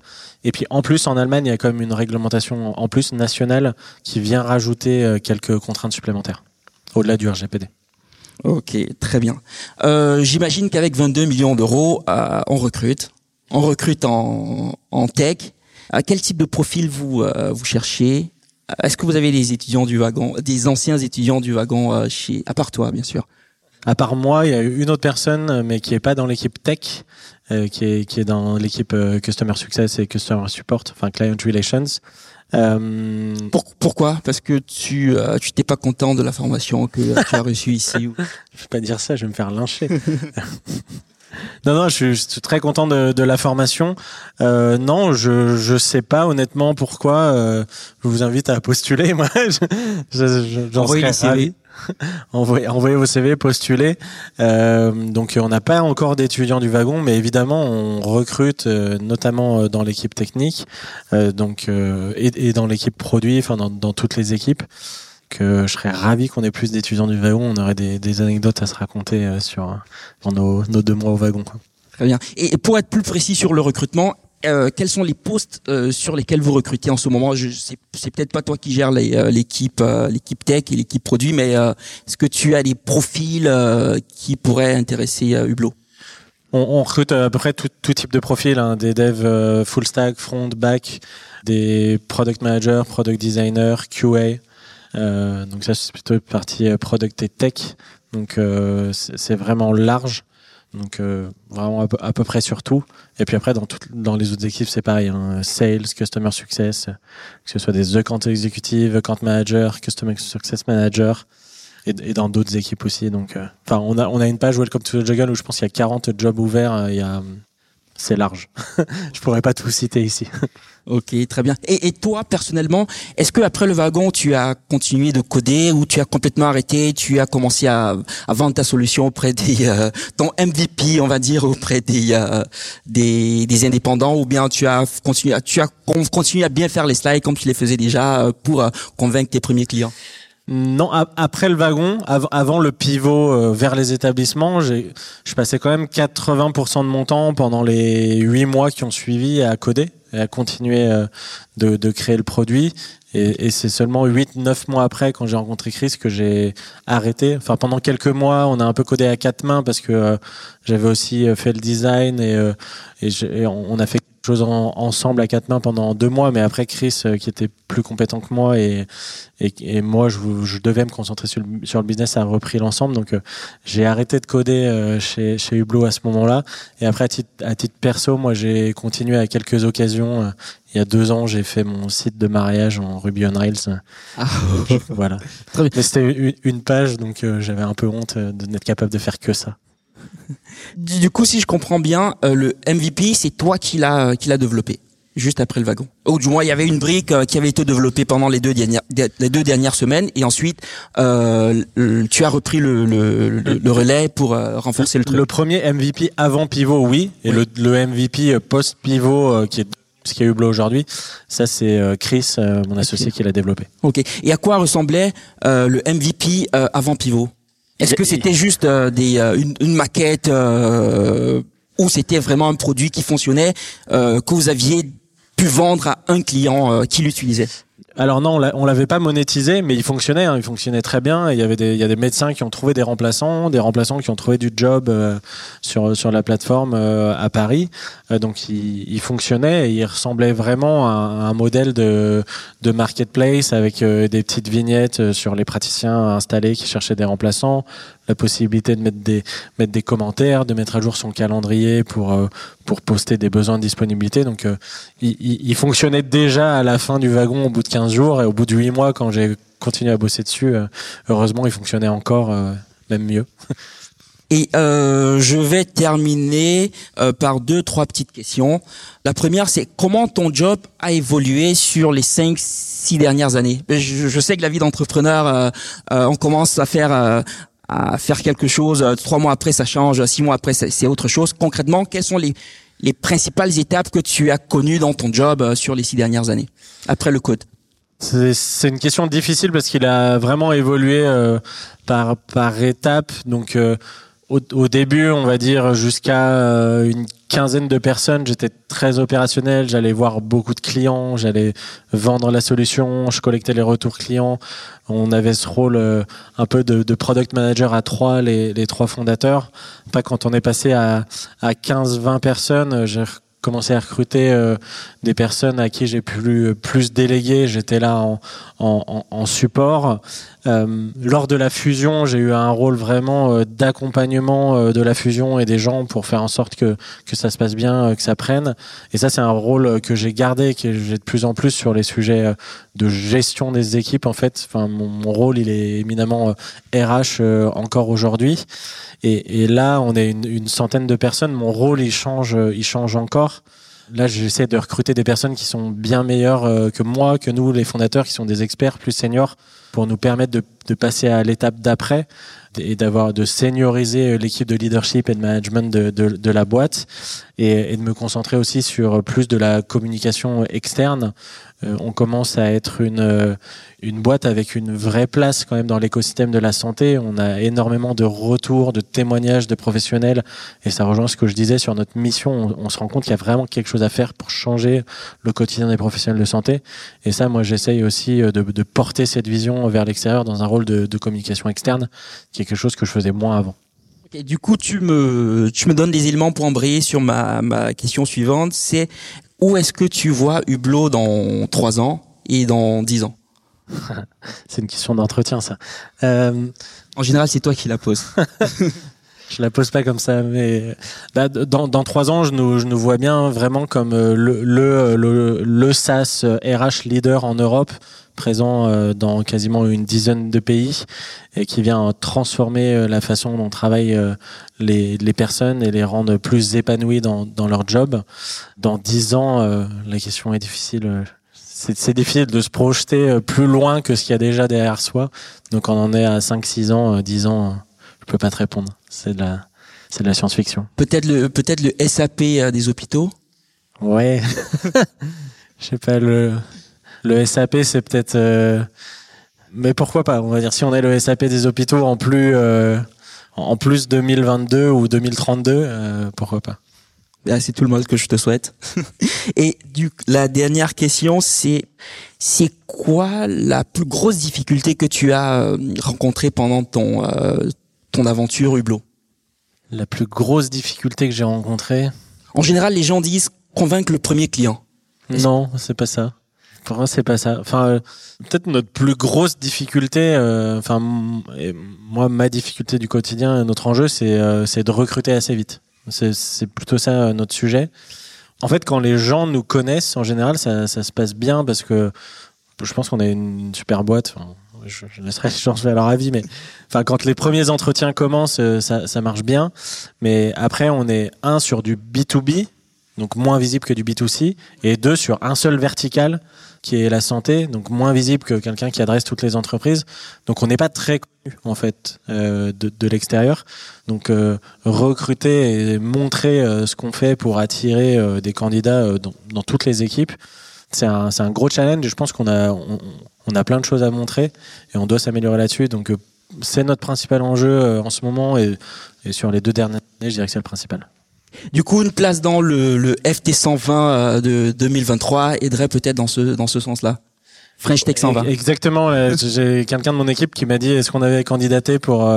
[SPEAKER 1] Et puis en plus, en Allemagne, il y a quand même une réglementation en plus nationale qui vient rajouter euh, quelques contraintes supplémentaires, au-delà du RGPD.
[SPEAKER 3] Ok, très bien. Euh, J'imagine qu'avec 22 millions d'euros, euh, on recrute. On recrute en, en tech. À quel type de profil vous, euh, vous cherchez? Est-ce que vous avez des étudiants du wagon, des anciens étudiants du wagon euh, chez, à part toi, bien sûr?
[SPEAKER 1] À part moi, il y a une autre personne, mais qui est pas dans l'équipe tech, euh, qui est qui est dans l'équipe euh, customer success et customer support, enfin client relations.
[SPEAKER 3] Euh... pourquoi? Parce que tu tu t'es pas content de la formation que tu as reçue ici ou...
[SPEAKER 1] Je vais pas dire ça, je vais me faire lyncher. Non, non, je, suis très content de, de la formation. Euh, non, je je sais pas honnêtement pourquoi. Euh, je vous invite à postuler. Moi,
[SPEAKER 3] j'en serais CV.
[SPEAKER 1] envoyez, envoyez vos CV, postulez. Euh, donc, on n'a pas encore d'étudiants du wagon, mais évidemment, on recrute, euh, notamment euh, dans l'équipe technique, euh, donc et, et, dans l'équipe produit, enfin dans, dans toutes les équipes je serais ravi qu'on ait plus d'étudiants du wagon. On aurait des, anecdotes à se raconter euh, sur dans nos, deux mois au wagon.
[SPEAKER 3] Très bien. Et pour être plus précis sur le recrutement, euh, quels sont les postes euh, sur lesquels vous recrutez en ce moment? Je c'est peut-être pas toi qui gères l'équipe l'équipe tech et l'équipe produit, mais est-ce que tu as des profils qui pourraient intéresser Hublot?
[SPEAKER 1] On, recrute à peu près tout, type de profils, hein, des devs full stack, front, back, des product managers, product designers, QA. Euh, donc ça, c'est plutôt partie euh, product et tech. Donc euh, c'est vraiment large. Donc vraiment à peu, près sur tout. Et puis après, dans, tout, dans les autres équipes, c'est pareil. Hein. Sales, Customer Success, que ce soit des account executives, account manager, Customer Success Manager, et, dans d'autres équipes aussi. Donc, enfin, on a on a une page Welcome to the Jungle où je pense qu'il y a 40 jobs ouverts. il y a c'est large. je pourrais pas tout citer ici.
[SPEAKER 3] Ok, très bien. Et, et toi, personnellement, est-ce que après le wagon, tu as continué de coder ou tu as complètement arrêté Tu as commencé à, à vendre ta solution auprès des euh, ton MVP, on va dire, auprès des, euh, des des indépendants, ou bien tu as continué, tu as continué à bien faire les slides comme tu les faisais déjà euh, pour euh, convaincre tes premiers clients?
[SPEAKER 1] Non, après le wagon, avant le pivot euh, vers les établissements, je passais quand même 80% de mon temps pendant les 8 mois qui ont suivi à coder et à continuer euh, de, créer le produit. Et, c'est seulement 8-9 mois après, quand j'ai rencontré Chris, que j'ai arrêté. Enfin, pendant quelques mois, on a un peu codé à quatre mains parce que euh, j'avais aussi fait le design et, on a fait chose ensemble à quatre mains pendant deux mois, mais après Chris, euh, qui était plus compétent que moi et, et, moi, je, je, devais me concentrer sur le, sur le business, a repris l'ensemble. Donc, euh, j'ai arrêté de coder euh, chez, chez Hublot à ce moment-là. Et après, à titre, à titre perso, moi, j'ai continué à quelques occasions. il y a deux ans, j'ai fait mon site de mariage en Ruby on Rails. Ah. voilà. Mais c'était une page, donc j'avais un peu honte de n'être capable de faire que ça.
[SPEAKER 3] Du coup, si je comprends bien, euh, le MVP, c'est toi qui l'a qui l'a développé juste après le wagon. Ou du moins, il y avait une brique euh, qui avait été développée pendant les deux dernières les deux dernières semaines, et ensuite euh, tu as repris le, le, le, relais pour renforcer le truc.
[SPEAKER 1] Le premier MVP avant pivot, oui, et Le, le MVP post pivot qui est ce qu'il y a eu Hublot aujourd'hui, ça c'est Chris, mon associé, qui l'a développé.
[SPEAKER 3] Ok. Et à quoi ressemblait le MVP avant pivot? Est-ce que c'était juste euh, euh, une, une, maquette euh, ou c'était vraiment un produit qui fonctionnait que vous aviez pu vendre à un client qui l'utilisait?
[SPEAKER 1] Alors non, on l'avait pas monétisé, mais il fonctionnait, hein, il fonctionnait très bien. il y avait des, il y a des médecins qui ont trouvé des remplaçants, des remplaçants qui ont trouvé du job euh, sur sur la plateforme euh, à Paris. Euh, donc il, il, fonctionnait et il ressemblait vraiment à, un modèle de de marketplace avec des petites vignettes sur les praticiens installés qui cherchaient des remplaçants, la possibilité de mettre des mettre des commentaires, de mettre à jour son calendrier pour pour poster des besoins de disponibilité. Donc il, il, fonctionnait déjà à la fin du wagon au bout de 15 jours et au bout de 8 mois quand j'ai continué à bosser dessus, euh, heureusement il fonctionnait encore euh, même mieux.
[SPEAKER 3] Et euh, je vais terminer par deux, trois petites questions. La première, c'est comment ton job a évolué sur les cinq, six dernières années? Je, je sais que la vie d'entrepreneur, on commence à faire à faire quelque chose. Trois mois après, ça change. Six mois après, c'est autre chose. Concrètement, quelles sont les les principales étapes que tu as connues dans ton job sur les six dernières années après le code?
[SPEAKER 1] C'est une question difficile parce qu'il a vraiment évolué euh, par par étapes. Donc euh, au, début, on va dire jusqu'à euh, une quinzaine de personnes, j'étais très opérationnel. J'allais voir beaucoup de clients, j'allais vendre la solution, je collectais les retours clients. On avait ce rôle un peu de, product manager à trois, les, trois fondateurs. Pas quand on est passé à, à 15-20 personnes, j'ai commencé à recruter euh, des personnes à qui j'ai pu plus déléguer. J'étais là en, support. Euh, lors de la fusion, j'ai eu un rôle vraiment euh, d'accompagnement de la fusion et des gens pour faire en sorte que, que ça se passe bien, que ça prenne. Et ça, c'est un rôle que j'ai gardé, que j'ai de plus en plus sur les sujets de gestion des équipes. En fait, enfin, mon, rôle, il est éminemment RH encore aujourd'hui. Et, et, là, on est une, une, centaine de personnes. Mon rôle, il change, il change encore. Là, j'essaie de recruter des personnes qui sont bien meilleures que moi, que nous, les fondateurs, qui sont des experts plus seniors, pour nous permettre de, passer à l'étape d'après et d'avoir de senioriser l'équipe de leadership et de management de, la boîte et, de me concentrer aussi sur plus de la communication externe euh, on commence à être une, euh, une boîte avec une vraie place quand même dans l'écosystème de la santé. On a énormément de retours, de témoignages de professionnels et ça rejoint ce que je disais sur notre mission. On, se rend compte qu'il y a vraiment quelque chose à faire pour changer le quotidien des professionnels de santé. Et ça, moi, j'essaye aussi euh, de, porter cette vision vers l'extérieur dans un rôle de, de communication externe, qui est quelque chose que je faisais moins avant.
[SPEAKER 3] Et du coup, tu me, tu me donnes des éléments pour embrayer sur ma, ma question suivante. C'est où est-ce que tu vois Hublot dans trois ans et dans dix ans
[SPEAKER 1] C'est une question d'entretien, ça. Euh...
[SPEAKER 3] En général, c'est toi qui la poses.
[SPEAKER 1] je la pose pas comme ça, mais bah, dans, dans trois ans, je nous, je nous vois bien vraiment comme euh, le, le, le, le SaaS RH leader en Europe présent dans quasiment une dizaine de pays et qui vient transformer la façon dont travaillent les, les personnes et les rendre plus épanouies dans, dans leur job. Dans dix ans, la question est difficile c'est difficile de se projeter plus loin que ce qu'il y a déjà derrière soi. Donc on en est à 5-6 ans, 10 ans, je peux pas te répondre. C'est de la, c'est de la science-fiction.
[SPEAKER 3] Peut-être le, peut-être le SAP des hôpitaux?
[SPEAKER 1] Ouais. Je sais pas le, le SAP, c'est peut-être. Euh, mais pourquoi pas On va dire si on est le SAP des hôpitaux en plus, euh, en plus 2022 ou 2032, euh, pourquoi pas
[SPEAKER 3] ah, c'est tout le monde que je te souhaite. Et du, la dernière question, c'est c'est quoi la plus grosse difficulté que tu as rencontrée pendant ton ton aventure Hublot?
[SPEAKER 1] La plus grosse difficulté que j'ai rencontrée?
[SPEAKER 3] En général, les gens disent convaincre le premier client.
[SPEAKER 1] Non, c'est pas ça. Pour moi, c'est pas ça. Enfin, euh, peut-être notre plus grosse difficulté, euh, enfin, moi, ma difficulté du quotidien, notre enjeu, c'est euh, c'est de recruter assez vite. C'est plutôt ça notre sujet. En fait, quand les gens nous connaissent, en général, ça, se passe bien parce que je pense qu'on est une super boîte je, laisserai les gens à leur avis, mais enfin, quand les premiers entretiens commencent, ça, ça marche bien. Mais après, on est un sur du B2B, donc moins visible que du B2C, et deux sur un seul vertical qui est la santé, donc moins visible que quelqu'un qui adresse toutes les entreprises. Donc on n'est pas très connu en fait euh, de, de l'extérieur. Donc euh, recruter et montrer euh, ce qu'on fait pour attirer euh, des candidats dans, dans, toutes les équipes, c'est un, un, gros challenge. Je pense qu'on a on, on a plein de choses à montrer et on doit s'améliorer là-dessus. Donc euh, c'est notre principal enjeu euh, en ce moment et, et, sur les deux dernières années, je dirais que c'est le principal.
[SPEAKER 3] Du coup, une place dans le, le FT 120 euh, de 2023 aiderait peut-être dans ce dans ce sens-là. French Tech 120.
[SPEAKER 1] Exactement. J'ai quelqu'un de mon équipe qui m'a dit est-ce qu'on avait candidaté pour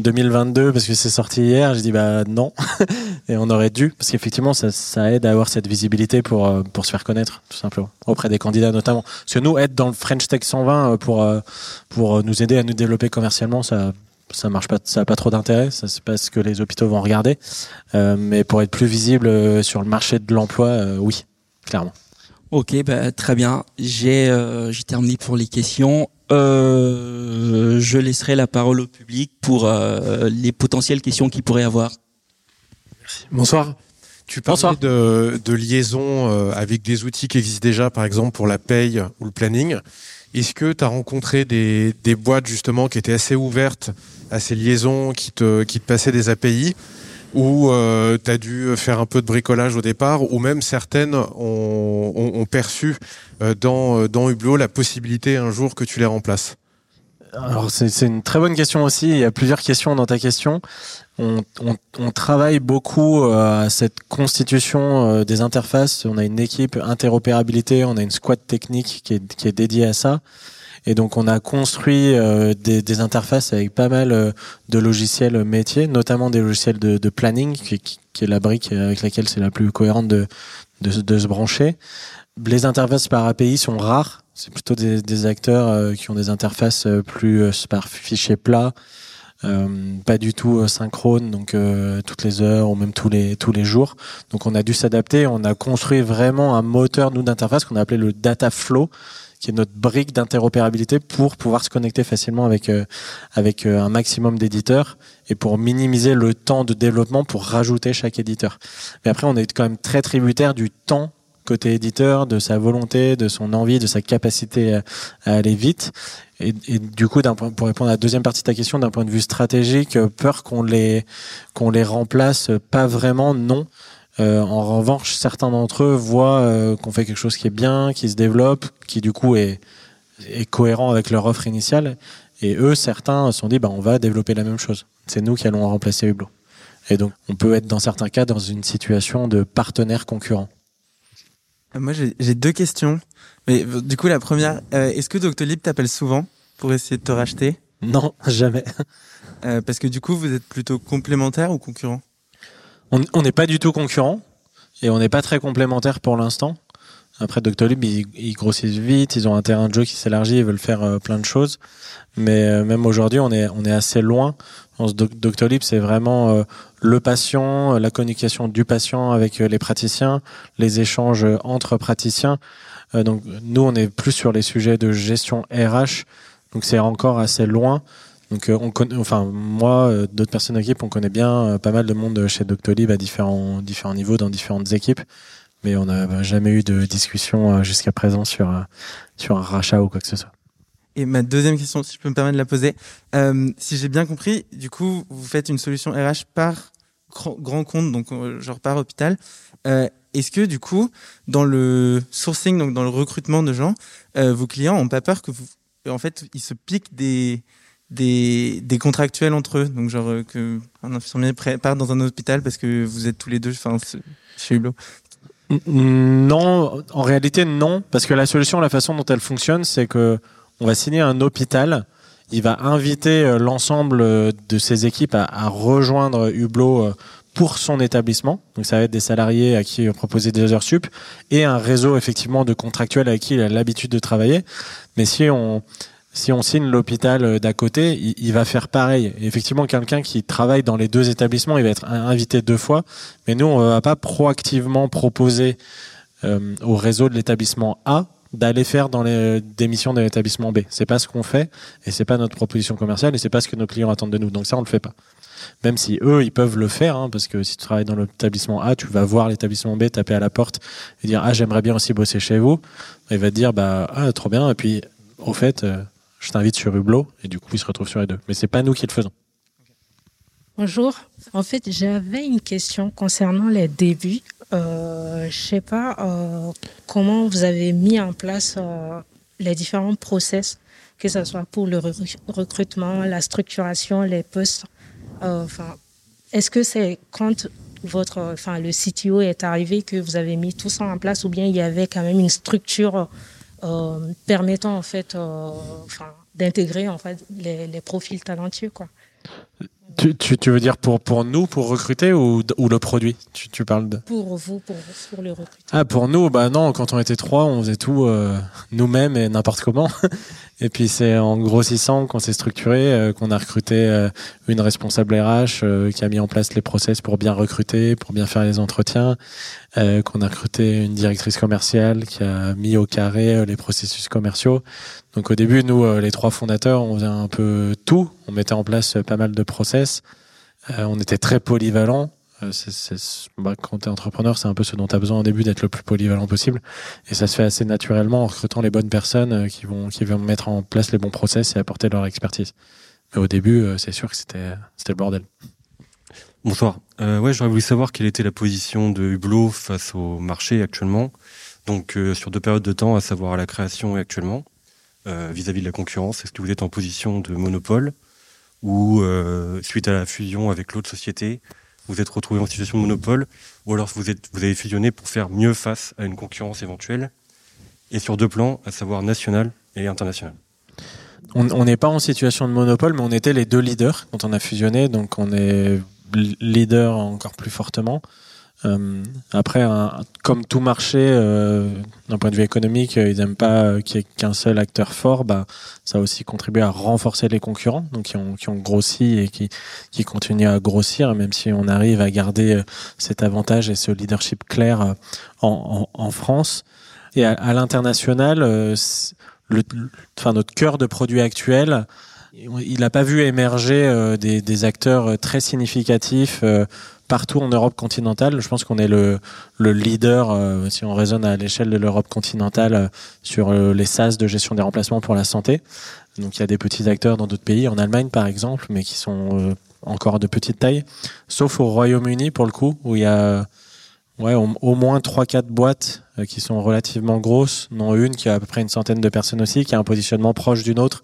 [SPEAKER 1] 2022 parce que c'est sorti hier? J'ai dit bah non et on aurait dû parce qu'effectivement ça, ça, aide à avoir cette visibilité pour euh, pour se faire connaître tout simplement auprès des candidats notamment. Parce que nous être dans le French Tech 120 euh, pour euh, pour nous aider à nous développer commercialement ça ça marche pas ça a pas trop d'intérêt ça c'est pas ce que les hôpitaux vont regarder euh, mais pour être plus visible sur le marché de l'emploi oui clairement.
[SPEAKER 3] Ok, bah, très bien. J'ai euh, j'ai terminé pour les questions. Euh, je laisserai la parole au public pour euh, les potentielles questions qu'il pourrait avoir.
[SPEAKER 4] Merci. Bonsoir. Tu parlais Bonsoir. de, de liaison euh, avec des outils qui existent déjà, par exemple pour la paye ou le planning. Est-ce que tu as rencontré des, des boîtes justement qui étaient assez ouvertes à ces liaisons, qui te, qui te passaient des API ou euh, tu as dû faire un peu de bricolage au départ, ou même certaines ont, ont, ont perçu euh, dans, euh, dans Hublot la possibilité un jour que tu les remplaces?
[SPEAKER 1] Alors c'est une très bonne question aussi. Il y a plusieurs questions dans ta question. On, on, on travaille beaucoup euh, à cette constitution des interfaces. On a une équipe interopérabilité, on a une squad technique qui est, qui est dédiée à ça. Et donc on a construit euh, des, des, interfaces avec pas mal euh, de logiciels métiers, notamment des logiciels de, de planning, qui, qui, est la brique avec laquelle c'est la plus cohérente de, de, de, se brancher. Les interfaces par API sont rares. C'est plutôt des, des acteurs euh, qui ont des interfaces euh, plus euh, par fichier plat, pas du tout synchrone, donc toutes les heures ou même tous les tous les jours. Donc on a dû s'adapter. On a construit vraiment un moteur nous d'interface qu'on a appelé le data flow, qui est notre brique d'interopérabilité pour pouvoir se connecter facilement avec euh, avec un maximum d'éditeurs et pour minimiser le temps de développement pour rajouter chaque éditeur. Mais après, on est quand même très tributaire du temps côté éditeur, de sa volonté, de son envie, de sa capacité à, aller vite. Et, du coup, pour répondre à la deuxième partie de ta question, d'un point de vue stratégique, peur qu'on les qu'on les remplace, pas vraiment, non. Euh, en revanche, certains d'entre eux voient euh, qu'on fait quelque chose qui est bien, qui se développe, qui du coup est, est cohérent avec leur offre initiale. Et eux, certains se sont dit, bah, on va développer la même chose. C'est nous qui allons remplacer Hublot. Et donc, on peut être dans certains cas dans une situation de partenaire concurrent.
[SPEAKER 5] Euh, moi, j'ai deux questions. Mais du coup, la première, euh, est-ce que Doctolib t'appelle souvent pour essayer de te racheter?
[SPEAKER 1] Non, jamais.
[SPEAKER 5] Euh, parce que du coup, vous êtes plutôt complémentaire ou concurrent
[SPEAKER 1] on n'est pas du tout concurrent et on n'est pas très complémentaire pour l'instant. Après, Doctolib, ils, ils, grossissent vite, ils ont un terrain de jeu qui s'élargit, ils veulent faire euh, plein de choses. Mais euh, même aujourd'hui, on est, on est assez loin. Doctolib, c'est vraiment euh, le patient, la communication du patient avec les praticiens, les échanges entre praticiens. donc nous, on est plus sur les sujets de gestion RH, donc c'est encore assez loin. Donc on connaît, enfin moi, d'autres personnes d'équipe, on connaît bien pas mal de monde chez Doctolib à différents différents niveaux dans différentes équipes, mais on n'a jamais eu de discussion jusqu'à présent sur sur un rachat ou quoi que ce soit.
[SPEAKER 5] Et ma deuxième question, si je peux me permettre de la poser, euh, si j'ai bien compris, du coup, vous faites une solution RH par grand compte, donc euh, genre par hôpital. Euh, Est-ce que du coup, dans le sourcing, donc dans le recrutement de gens, vos clients ont pas peur que vous, en fait, ils se piquent des des, des contractuels entre eux, donc genre que un infirmier part dans un hôpital parce que vous êtes tous les deux, enfin, chez Hublot.
[SPEAKER 1] Non, en réalité non, parce que la solution, la façon dont elle fonctionne, c'est que on va signer un hôpital. Il va inviter euh, l'ensemble euh, de ses équipes à, rejoindre Hublot euh, pour son établissement. Donc ça va être des salariés à qui proposer des heures sup et un réseau effectivement de contractuels avec qui il a l'habitude de travailler. Mais si on si on signe l'hôpital d'à côté, il, va faire pareil. effectivement, quelqu'un qui travaille dans les deux établissements, il va être invité deux fois. Mais nous, on va pas proactivement proposer au réseau de l'établissement A d'aller faire dans les démissions de l'établissement B. C'est pas ce qu'on fait et c'est pas notre proposition commerciale et c'est pas ce que nos clients attendent de nous. Donc ça, on le fait pas. Même si eux, ils peuvent le faire, hein, parce que si tu travailles dans l'établissement A, tu vas voir l'établissement B, taper à la porte et dire ah j'aimerais bien aussi bosser chez vous. il va te dire bah ah trop bien et puis au fait euh, je t'invite sur Hublot et du coup il se retrouve sur les deux. Mais c'est pas nous qui le faisons.
[SPEAKER 6] Bonjour. En fait, j'avais une question concernant les débuts. Euh, je sais pas euh, comment vous avez mis en place euh, les différents process, que ce soit pour le recrutement, la structuration, les postes. Euh, enfin, est-ce que c'est quand votre, enfin, le CTO est arrivé que vous avez mis tout ça en place, ou bien il y avait quand même une structure permettant en fait, d'intégrer en fait les, les profils talentueux, quoi?
[SPEAKER 1] Tu, tu, tu, veux dire pour, pour nous, pour recruter ou, ou le produit? Tu, tu parles de...
[SPEAKER 6] Pour vous, pour, pour le recrutement.
[SPEAKER 1] Ah, pour nous, bah non, quand on était trois, on faisait tout euh, nous-mêmes et n'importe comment. et puis c'est en grossissant qu'on s'est structuré, euh, qu'on a recruté euh, une responsable RH qui a mis en place les process pour bien recruter, pour bien faire les entretiens, qu'on a recruté une directrice commerciale qui a mis au carré les processus commerciaux. Donc au début, nous, euh, les trois fondateurs, on faisait un peu tout. On mettait en place euh, pas mal de process. Euh, on était très polyvalents. Bah, quand tu es entrepreneur, c'est un peu ce dont tu as besoin au début d'être le plus polyvalent possible. Et ça se fait assez naturellement en recrutant les bonnes personnes qui vont, qui vont mettre en place les bons process et apporter leur expertise. Mais au début, c'est sûr que c'était le bordel.
[SPEAKER 7] Bonsoir. Euh, ouais, j'aurais voulu savoir quelle était la position de Hublot face au marché actuellement. Donc, sur deux périodes de temps, à savoir à la création et actuellement. Euh, vis-à-vis de la concurrence Est-ce que vous êtes en position de monopole ou euh, suite à la fusion avec l'autre société, vous êtes retrouvé en situation de monopole ou alors vous, avez fusionné pour faire mieux face à une concurrence éventuelle et sur deux plans, à savoir national et international
[SPEAKER 1] on n'est pas en situation de monopole, mais on était les deux leaders quand on a fusionné, donc on est leader encore plus fortement. Euh, après, comme tout marché, euh, d'un point de vue économique, euh, ils n'aiment pas qu'il y ait qu'un seul acteur fort. Bah, ça a aussi contribué à renforcer les concurrents, donc qui ont, qui ont grossi et qui, qui continuent à grossir, même si on arrive à garder cet avantage et ce leadership clair en, en, en France. Et à, à l'international, enfin notre cœur de produit actuel, il n'a pas vu émerger des, des, acteurs très significatifs partout en Europe continentale. Je pense qu'on est le, le leader, euh, si on raisonne à l'échelle de l'Europe continentale, euh, sur euh, les SAS de gestion des remplacements pour la santé. Donc il y a des petits acteurs dans d'autres pays, en Allemagne par exemple, mais qui sont encore de petite taille. Sauf au Royaume-Uni pour le coup, où il y a ouais, au, moins 3-4 boîtes qui sont relativement grosses, non une qui a à peu près une centaine de personnes aussi, qui a un positionnement proche d'une autre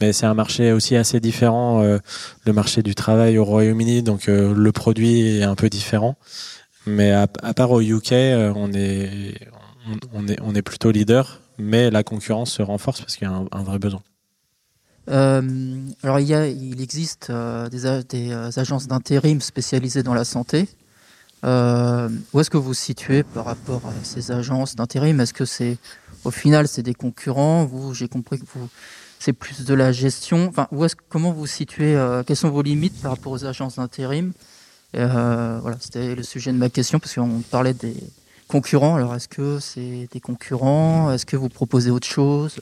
[SPEAKER 1] mais c'est un marché aussi assez différent, euh, le marché du travail au Royaume-Uni, donc euh, le produit est un peu différent. Mais à, part au UK, euh, on est, plutôt leader, mais la concurrence se renforce parce qu'il y a un, vrai besoin.
[SPEAKER 8] alors il, existe des, des, agences d'intérim spécialisées dans la santé. où est-ce que vous vous situez par rapport à ces agences d'intérim? Est-ce que c'est au final c'est des concurrents? Vous, j'ai compris que vous c'est plus de la gestion. Enfin, où est-ce, comment vous situez euh, Quelles sont vos limites par rapport aux agences d'intérim? Euh, Voilà, c'était le sujet de ma question parce qu'on parlait des, concurrents. Alors, est-ce que c'est des concurrents? Est-ce que vous proposez autre chose?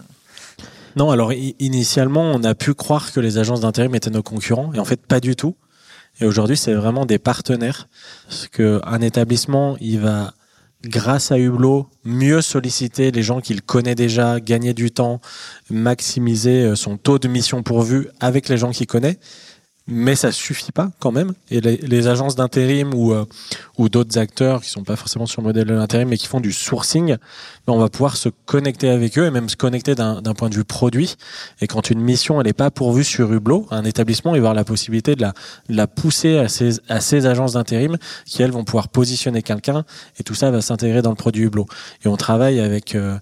[SPEAKER 1] Non, alors initialement, on a pu croire que les agences d'intérim étaient nos concurrents, et en fait, pas du tout. Et aujourd'hui, c'est vraiment des partenaires. Parce qu'un établissement, il va, grâce à Hublot, mieux solliciter les gens qu'il connaît déjà, gagner du temps, maximiser euh, son taux de mission pourvue avec les gens qu'il connaît mais ça suffit pas quand même. Et les, agences d'intérim ou, euh, ou d'autres acteurs qui sont pas forcément sur le modèle de l'intérim, mais qui font du sourcing, ben, on va pouvoir se connecter avec eux et même se connecter d'un point de vue produit. Et quand une mission elle est pas pourvue sur Hublot, un établissement va avoir la possibilité de la, de la pousser à ces, à ces agences d'intérim qui elles vont pouvoir positionner quelqu'un et tout ça va s'intégrer dans le produit Hublot. Et on travaille avec euh,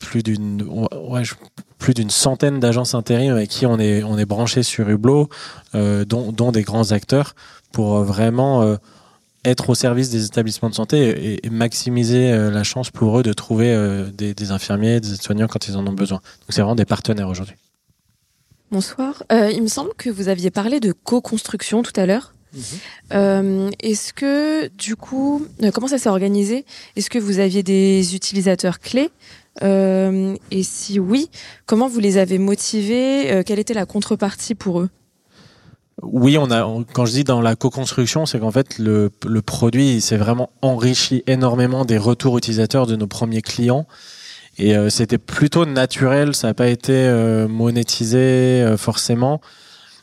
[SPEAKER 1] plus d'une ouais, plus d'une centaine d'agences intérim avec qui on est on est branché sur Hublot, euh, dont, dont des grands acteurs pour euh, vraiment euh, être au service des établissements de santé et, maximiser euh, la chance pour eux de trouver des, des, infirmiers, des soignants quand ils en ont besoin. Donc c'est vraiment des partenaires aujourd'hui.
[SPEAKER 9] Bonsoir. il me semble que vous aviez parlé de co-construction tout à l'heure. Mhm. Est-ce que du coup, comment ça s'est organisé? Est-ce que vous aviez des utilisateurs clés? Euh, et si oui, comment vous les avez motivés euh, Quelle était la contrepartie pour eux?
[SPEAKER 1] Oui, on a. quand je dis dans la co-construction, c'est qu'en fait le, produit s'est vraiment enrichi énormément des retours utilisateurs de nos premiers clients. Et euh, c'était plutôt naturel, ça n'a pas été monétisé forcément.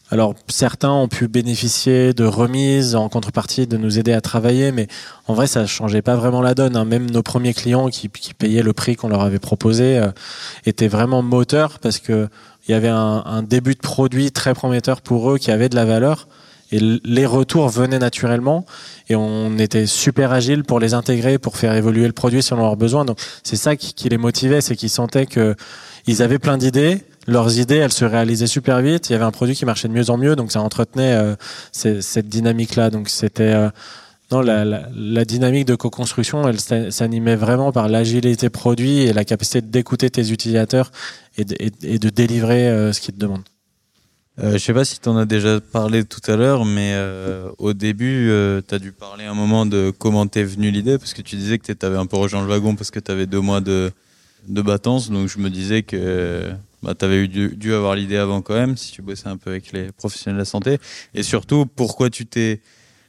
[SPEAKER 1] Alors certains ont pu bénéficier de remises en contrepartie de nous aider à travailler, mais en vrai ça changeait pas vraiment la donne. Hein. Même nos premiers clients qui, payaient le prix qu'on leur avait proposé euh, étaient vraiment moteurs parce que il y avait un, début de produit très prometteur pour eux qui avait de la valeur et les retours venaient naturellement et on était super agile pour les intégrer, pour faire évoluer le produit selon leurs besoins. Donc c'est ça qui, qui les motivait, c'est qu'ils sentaient que ils avaient plein d'idées, leurs idées, elles se réalisaient super vite. Il y avait un produit qui marchait de mieux en mieux, donc ça entretenait euh, cette dynamique-là. Donc c'était euh, non la, dynamique de co-construction, elle s'animait vraiment par l'agilité produit et la capacité d'écouter tes utilisateurs et de, délivrer euh, ce qu'ils te demandent.
[SPEAKER 10] Euh, je sais pas si tu en as déjà parlé tout à l'heure, mais au début, tu as dû parler un moment de comment t'es venu l'idée, parce que tu disais que tu avais un peu rejoint le wagon parce que tu avais deux mois de, de battance, donc je me disais que bah, tu avais dû, avoir l'idée avant quand même, si tu bossais un peu avec les professionnels de la santé. Et surtout, pourquoi tu t'es...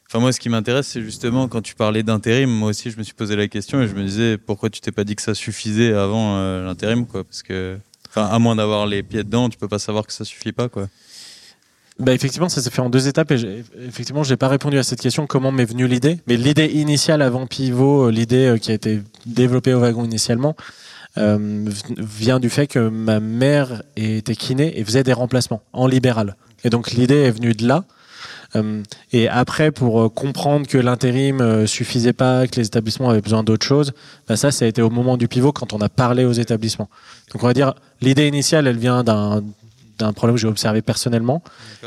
[SPEAKER 10] Enfin, moi, ce qui m'intéresse, c'est justement quand tu parlais d'intérim, moi aussi, je me suis posé la question et je me disais, pourquoi tu t'es pas dit que ça suffisait avant euh, l'intérim, quoi? Parce que, à moins d'avoir les pieds dedans, tu peux pas savoir que ça suffit pas, quoi.
[SPEAKER 1] Bah effectivement, ça s'est fait en deux étapes et effectivement, j'ai pas répondu à cette question comment m'est venue l'idée? Mais l'idée initiale avant Pivot, euh, l'idée euh, qui a été développée au wagon initialement, euh, vient du fait que ma mère était kiné et faisait des remplacements en libéral. Et donc l'idée est venue de là. Euh, et après, pour euh, comprendre que l'intérim suffisait pas, que les établissements avaient besoin d'autre chose, bah ça, ça a été au moment du pivot quand on a parlé aux établissements. Donc on va dire, l'idée initiale, elle vient d'un d'un problème que j'ai observé personnellement.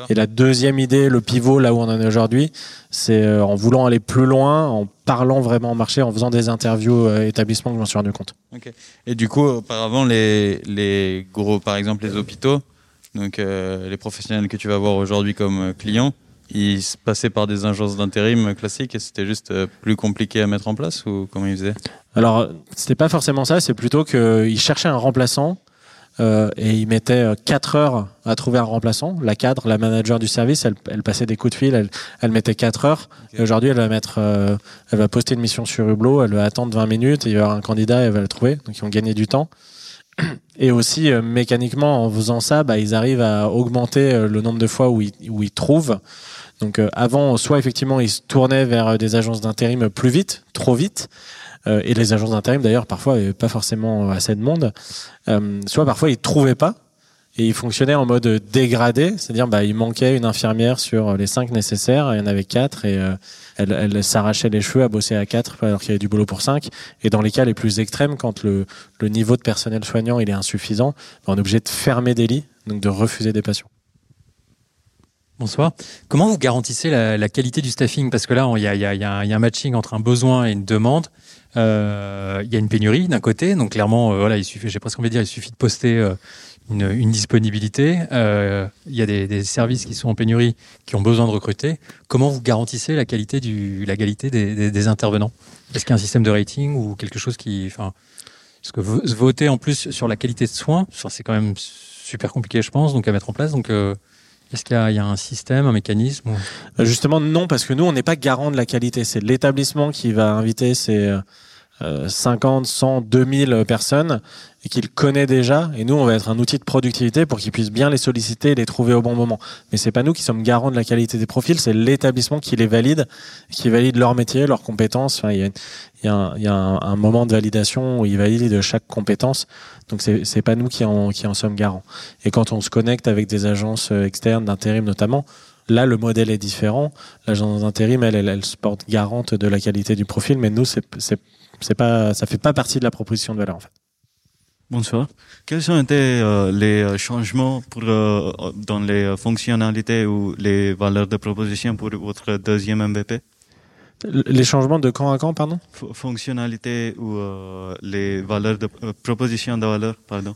[SPEAKER 1] Et la deuxième idée, le pivot, là où on en est aujourd'hui, c'est euh, en voulant aller plus loin, en parlant vraiment au marché, en faisant des interviews euh, établissements que je m'en suis rendu compte.
[SPEAKER 10] Et du coup, auparavant, les, les gros, par exemple, les hôpitaux, donc euh, les professionnels que tu vas voir aujourd'hui comme clients, ils passaient par des agences d'intérim classiques et c'était juste plus compliqué à mettre en place ou comment ils faisaient?
[SPEAKER 1] Alors, c'était pas forcément ça, c'est plutôt qu'ils cherchaient un remplaçant euh, et il mettait 4 euh, heures à trouver un remplaçant. La cadre, la manager du service, elle, elle passait des coups de fil, elle, elle mettait 4 heures. Et aujourd'hui, elle va mettre, euh, elle va poster une mission sur Hublot, elle va attendre 20 minutes, et il y aura un candidat, elle va le trouver. Donc ils ont gagné du temps. Et aussi, mécaniquement, en faisant ça, bah, ils arrivent à augmenter le nombre de fois où ils, où ils trouvent. Donc avant, soit effectivement, ils se tournaient vers des agences d'intérim plus vite, trop vite, et les agences d'intérim d'ailleurs parfois pas forcément assez de monde. Euh, soit parfois ils trouvaient pas et ils fonctionnaient en mode dégradé, c'est-à-dire bah il manquait une infirmière sur les cinq nécessaires, il y en avait quatre et euh, elle, s'arrachait les cheveux à bosser à quatre alors qu'il y avait du boulot pour cinq. Et dans les cas les plus extrêmes, quand le, niveau de personnel soignant il est insuffisant, bah, on est obligé de fermer des lits, donc de refuser des patients.
[SPEAKER 11] Bonsoir. Comment vous garantissez la, qualité du staffing? Parce que là, il y a, un matching entre un besoin et une demande. Euh, y a une pénurie d'un côté, donc clairement, euh, voilà, il suffit, j'ai presque envie de dire, il suffit de poster euh, une, disponibilité. Euh, il y a des, services qui sont en pénurie, qui ont besoin de recruter. Comment vous garantissez la qualité, du, la qualité des, intervenants? Est-ce qu'il y a un système de rating ou quelque chose qui... Enfin, parce que voter en plus sur la qualité de soins, c'est quand même super compliqué, je pense, donc à mettre en place. Donc, est-ce qu'il y, a un système, un mécanisme
[SPEAKER 1] Justement, non, parce que nous, on n'est pas garant de la qualité. C'est l'établissement qui va inviter ses 50, 100, 2000 personnes et qu'il connaît déjà. Et nous, on va être un outil de productivité pour qu'il puisse bien les solliciter et les trouver au bon moment. Mais c'est pas nous qui sommes garants de la qualité des profils, c'est l'établissement qui les valide, qui valide leur métier, leurs compétences. Il y a, un, moment de validation où il valide chaque compétence. Donc c'est, c'est pas nous qui en, qui en sommes garants. Et quand on se connecte avec des agences externes d'intérim notamment, Là, le modèle est différent. L'agence d'intérim, elle, elle, elle, se porte garante de la qualité du profil, mais nous, c'est, c'est, c'est pas, ça fait pas partie de la proposition de valeur en fait.
[SPEAKER 12] Bonsoir. Quels ont été euh, les euh, changements pour, euh, dans les fonctionnalités ou les valeurs de proposition pour votre deuxième MVP
[SPEAKER 1] Les changements de quand à quand, pardon?
[SPEAKER 12] Fonctionnalités ou les valeurs de proposition de valeur, pardon.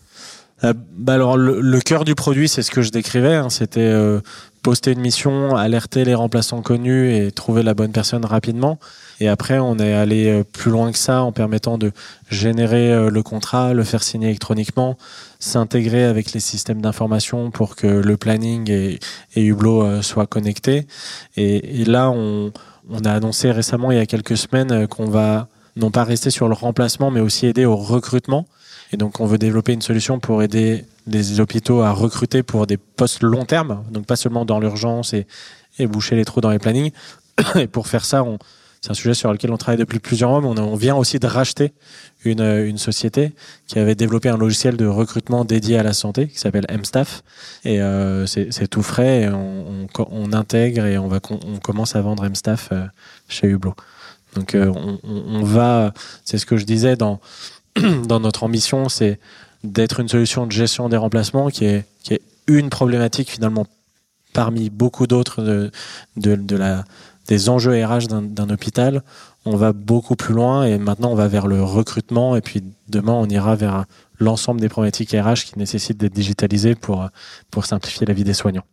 [SPEAKER 1] Bah alors le, le, cœur du produit, c'est ce que je décrivais. Hein, C'était poster une mission, alerter les remplaçants connus et trouver la bonne personne rapidement. Et après, on est allé euh, plus loin que ça en permettant de générer euh, le contrat, le faire signer électroniquement, s'intégrer avec les systèmes d'information pour que le planning et, et Hublot euh, soient connectés. Et, là, on, on, a annoncé récemment, il y a quelques semaines, qu'on va non pas rester sur le remplacement, mais aussi aider au recrutement. Et donc, on veut développer une solution pour aider les hôpitaux à recruter pour des postes long terme, donc pas seulement dans l'urgence et, et boucher les trous dans les plannings. Et pour faire ça, on, c'est un sujet sur lequel on travaille depuis plusieurs mois, mais on, vient aussi de racheter une, une, société qui avait développé un logiciel de recrutement dédié à la santé qui s'appelle MStaff. Et euh, c'est tout frais. Et on, on, on, intègre et on, va, on commence à vendre MStaff euh, chez Hublot. Donc euh, on, on, va, c'est ce que je disais dans, dans notre ambition, c'est d'être une solution de gestion des remplacements qui est, une problématique finalement parmi beaucoup d'autres de, des enjeux RH d'un hôpital, on va beaucoup plus loin et maintenant on va vers le recrutement et puis demain on ira vers l'ensemble des problématiques RH qui nécessitent d'être digitalisées pour, pour simplifier la vie des soignants.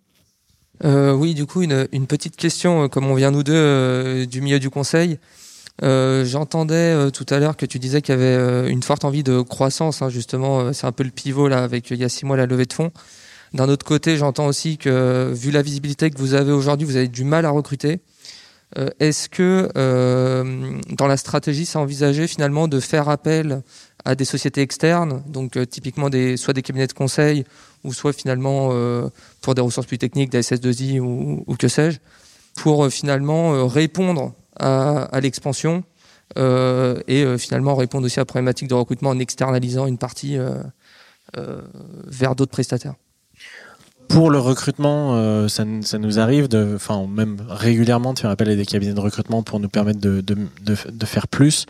[SPEAKER 13] Euh, oui, du coup, une, une, petite question, euh, comme on vient nous deux euh, du milieu du conseil. Euh, J'entendais euh, tout à l'heure que tu disais qu'il y avait une forte envie de croissance, hein, justement, c'est un peu le pivot là avec il y a six mois la levée de fonds. D'un autre côté, j'entends aussi que vu la visibilité que vous avez aujourd'hui, vous avez du mal à recruter. Euh, est-ce que euh, dans la stratégie, c'est envisagé finalement de faire appel à des sociétés externes, donc euh, typiquement soit des cabinets de conseil, ou soit finalement pour des ressources plus techniques, des SS2I ou, que sais-je, pour finalement répondre à, l'expansion et finalement répondre aussi à la problématique de recrutement en externalisant une partie vers d'autres prestataires
[SPEAKER 1] pour le recrutement, euh, ça, nous arrive, enfin même régulièrement, de faire appel à des cabinets de recrutement pour nous permettre de, faire plus.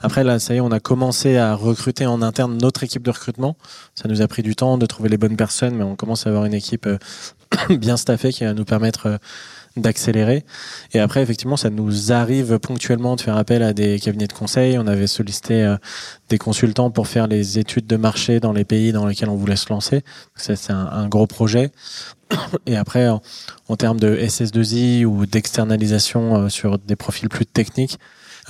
[SPEAKER 1] Après, là, ça y est, on a commencé à recruter en interne notre équipe de recrutement. Ça nous a pris du temps de trouver les bonnes personnes, mais on commence à avoir une équipe euh, bien staffée qui va nous permettre euh, d'accélérer. Et après, effectivement, ça nous arrive ponctuellement de faire appel à des cabinets de conseil. On avait sollicité euh, des consultants pour faire les études de marché dans les pays dans lesquels on voulait se lancer. C'est un, gros projet. Et après, en, en termes de SS2I ou d'externalisation euh, sur des profils plus techniques,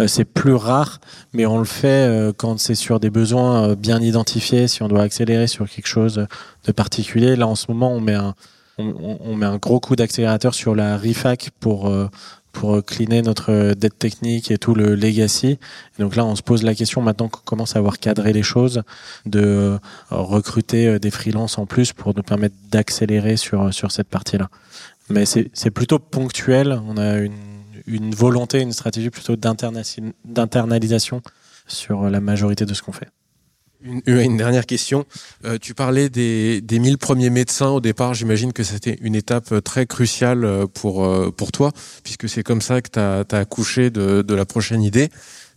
[SPEAKER 1] euh, c'est plus rare, mais on le fait quand c'est sur des besoins bien identifiés, si on doit accélérer sur quelque chose de particulier. Là, en ce moment, on met un, on, on, met un gros coup d'accélérateur sur la RIFAC pour euh, pour cleaner notre dette technique et tout le legacy. Et donc là, on se pose la question maintenant qu'on commence à avoir cadré les choses, de euh, recruter euh, des freelances en plus pour nous permettre d'accélérer sur sur cette partie-là. Mais c'est plutôt ponctuel. On a une, une volonté, une stratégie plutôt d'internalisation sur la majorité de ce qu'on fait.
[SPEAKER 4] Une, une, dernière question. Euh, tu parlais des, des 1000 premiers médecins au départ. J'imagine que c'était une étape euh, très cruciale euh, pour, pour toi, puisque c'est comme ça que tu as, accouché de, de la prochaine idée.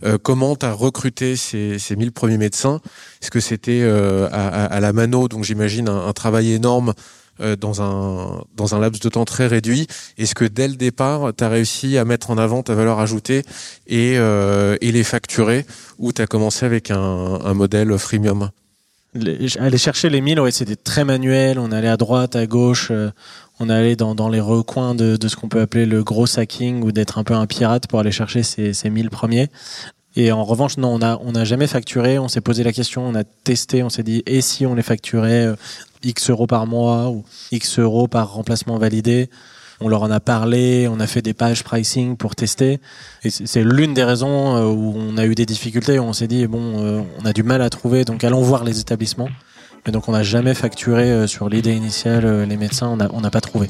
[SPEAKER 4] Euh, comment tu as recruté ces, ces 1000 premiers médecins? Est-ce que c'était à, à, à, la mano, donc j'imagine un, un, travail énorme euh, dans un dans un laps de temps très réduit Est-ce que dès le départ, tu as réussi à mettre en avant ta valeur ajoutée et, euh, les facturer ou tu as commencé avec un, modèle freemium?
[SPEAKER 1] Aller chercher les 1000, ouais, c'était très manuel. On allait à droite, à gauche. Euh, on allait dans, les recoins de, ce qu'on peut appeler le gros hacking ou d'être un peu un pirate pour aller chercher ces, ces 1000 premiers. Et en revanche, non, on n'a jamais facturé. On s'est posé la question, on a testé, on s'est dit, et si on les facturait euh, X euros par mois ou X euros par remplacement validé on leur en a parlé, on a fait des pages pricing pour tester. Et c'est l'une des raisons euh, où on a eu des difficultés, où on s'est dit, bon, euh, on a du mal à trouver, donc allons voir les établissements. Et donc on n'a jamais facturé euh, sur l'idée initiale les médecins, on n'a pas trouvé.